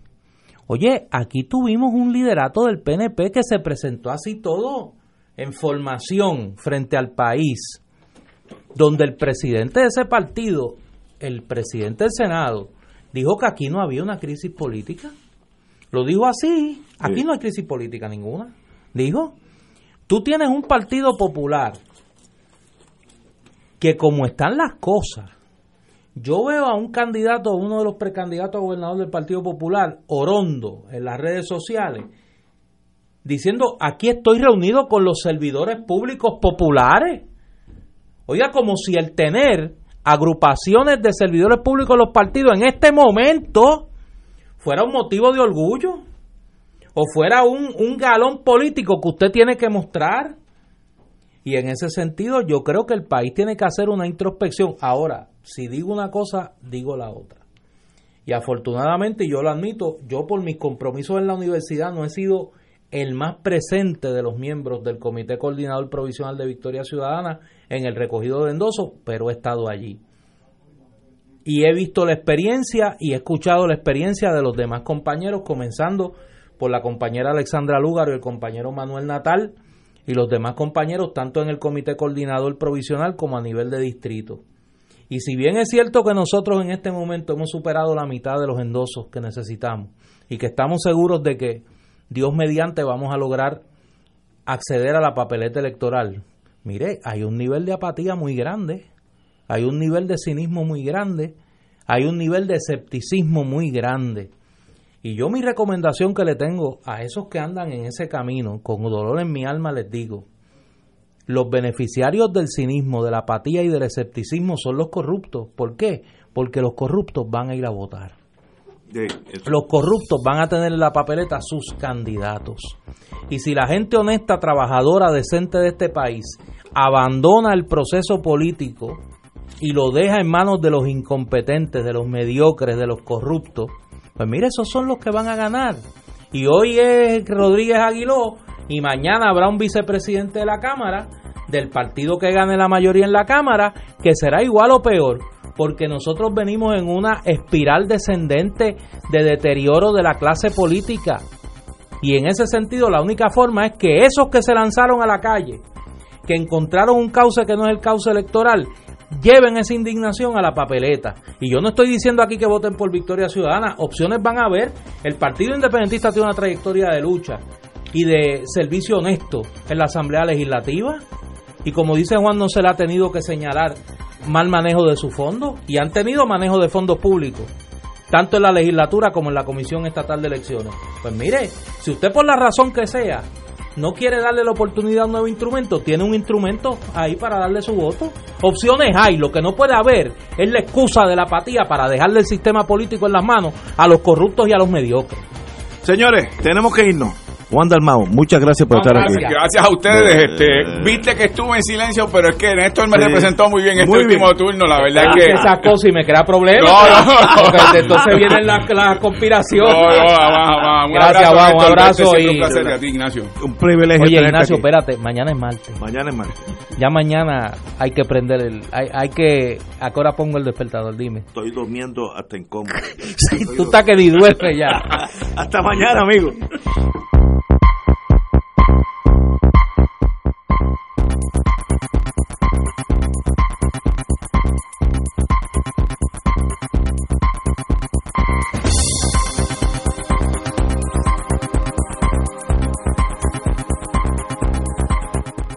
Oye, aquí tuvimos un liderato del PNP que se presentó así todo en formación frente al país, donde el presidente de ese partido, el presidente del Senado, dijo que aquí no había una crisis política. Lo dijo así, aquí no hay crisis política ninguna. Dijo, tú tienes un partido popular que como están las cosas, yo veo a un candidato, uno de los precandidatos a gobernador del Partido Popular, Orondo, en las redes sociales, diciendo, aquí estoy reunido con los servidores públicos populares. Oiga, como si el tener agrupaciones de servidores públicos en los partidos en este momento fuera un motivo de orgullo o fuera un, un galón político que usted tiene que mostrar. Y en ese sentido yo creo que el país tiene que hacer una introspección. Ahora, si digo una cosa, digo la otra. Y afortunadamente, yo lo admito, yo por mis compromisos en la universidad no he sido el más presente de los miembros del Comité Coordinador Provisional de Victoria Ciudadana en el recogido de endosos, pero he estado allí. Y he visto la experiencia y he escuchado la experiencia de los demás compañeros, comenzando por la compañera Alexandra Lúgaro y el compañero Manuel Natal y los demás compañeros, tanto en el Comité Coordinador Provisional como a nivel de distrito. Y si bien es cierto que nosotros en este momento hemos superado la mitad de los endosos que necesitamos y que estamos seguros de que Dios mediante vamos a lograr acceder a la papeleta electoral. Mire, hay un nivel de apatía muy grande, hay un nivel de cinismo muy grande, hay un nivel de escepticismo muy grande. Y yo mi recomendación que le tengo a esos que andan en ese camino, con dolor en mi alma les digo, los beneficiarios del cinismo, de la apatía y del escepticismo son los corruptos. ¿Por qué? Porque los corruptos van a ir a votar los corruptos van a tener en la papeleta sus candidatos. Y si la gente honesta, trabajadora, decente de este país abandona el proceso político y lo deja en manos de los incompetentes, de los mediocres, de los corruptos, pues mire, esos son los que van a ganar. Y hoy es Rodríguez Aguiló y mañana habrá un vicepresidente de la Cámara del partido que gane la mayoría en la Cámara, que será igual o peor porque nosotros venimos en una espiral descendente de deterioro de la clase política. Y en ese sentido la única forma es que esos que se lanzaron a la calle, que encontraron un cauce que no es el cauce electoral, lleven esa indignación a la papeleta. Y yo no estoy diciendo aquí que voten por Victoria Ciudadana, opciones van a haber. El Partido Independentista tiene una trayectoria de lucha y de servicio honesto en la Asamblea Legislativa. Y como dice Juan, no se le ha tenido que señalar mal manejo de su fondo y han tenido manejo de fondos públicos, tanto en la legislatura como en la Comisión Estatal de Elecciones. Pues mire, si usted por la razón que sea no quiere darle la oportunidad a un nuevo instrumento, tiene un instrumento ahí para darle su voto. Opciones hay, lo que no puede haber es la excusa de la apatía para dejarle el sistema político en las manos a los corruptos y a los mediocres. Señores, tenemos que irnos. Juan Dalmao, muchas gracias por estar aquí. Gracias a ustedes. este, viste que estuve en silencio, pero es que Néstor me representó muy bien este último turno. La verdad es que. Esa cosa y me crea problemas. No, no, Porque entonces vienen las, conspiraciones. No, no, Un gracias, abrazo, un abrazo. Y... Un placer a ti, Ignacio. Un privilegio. Oye, Ignacio, espérate. Mañana es martes. Mañana es martes. Ya mañana hay que prender el. Hay, hay que. ¿A qué hora pongo el despertador? Dime. Estoy durmiendo hasta en coma. sí, tú estás que ni duermes ya. hasta mañana, amigo.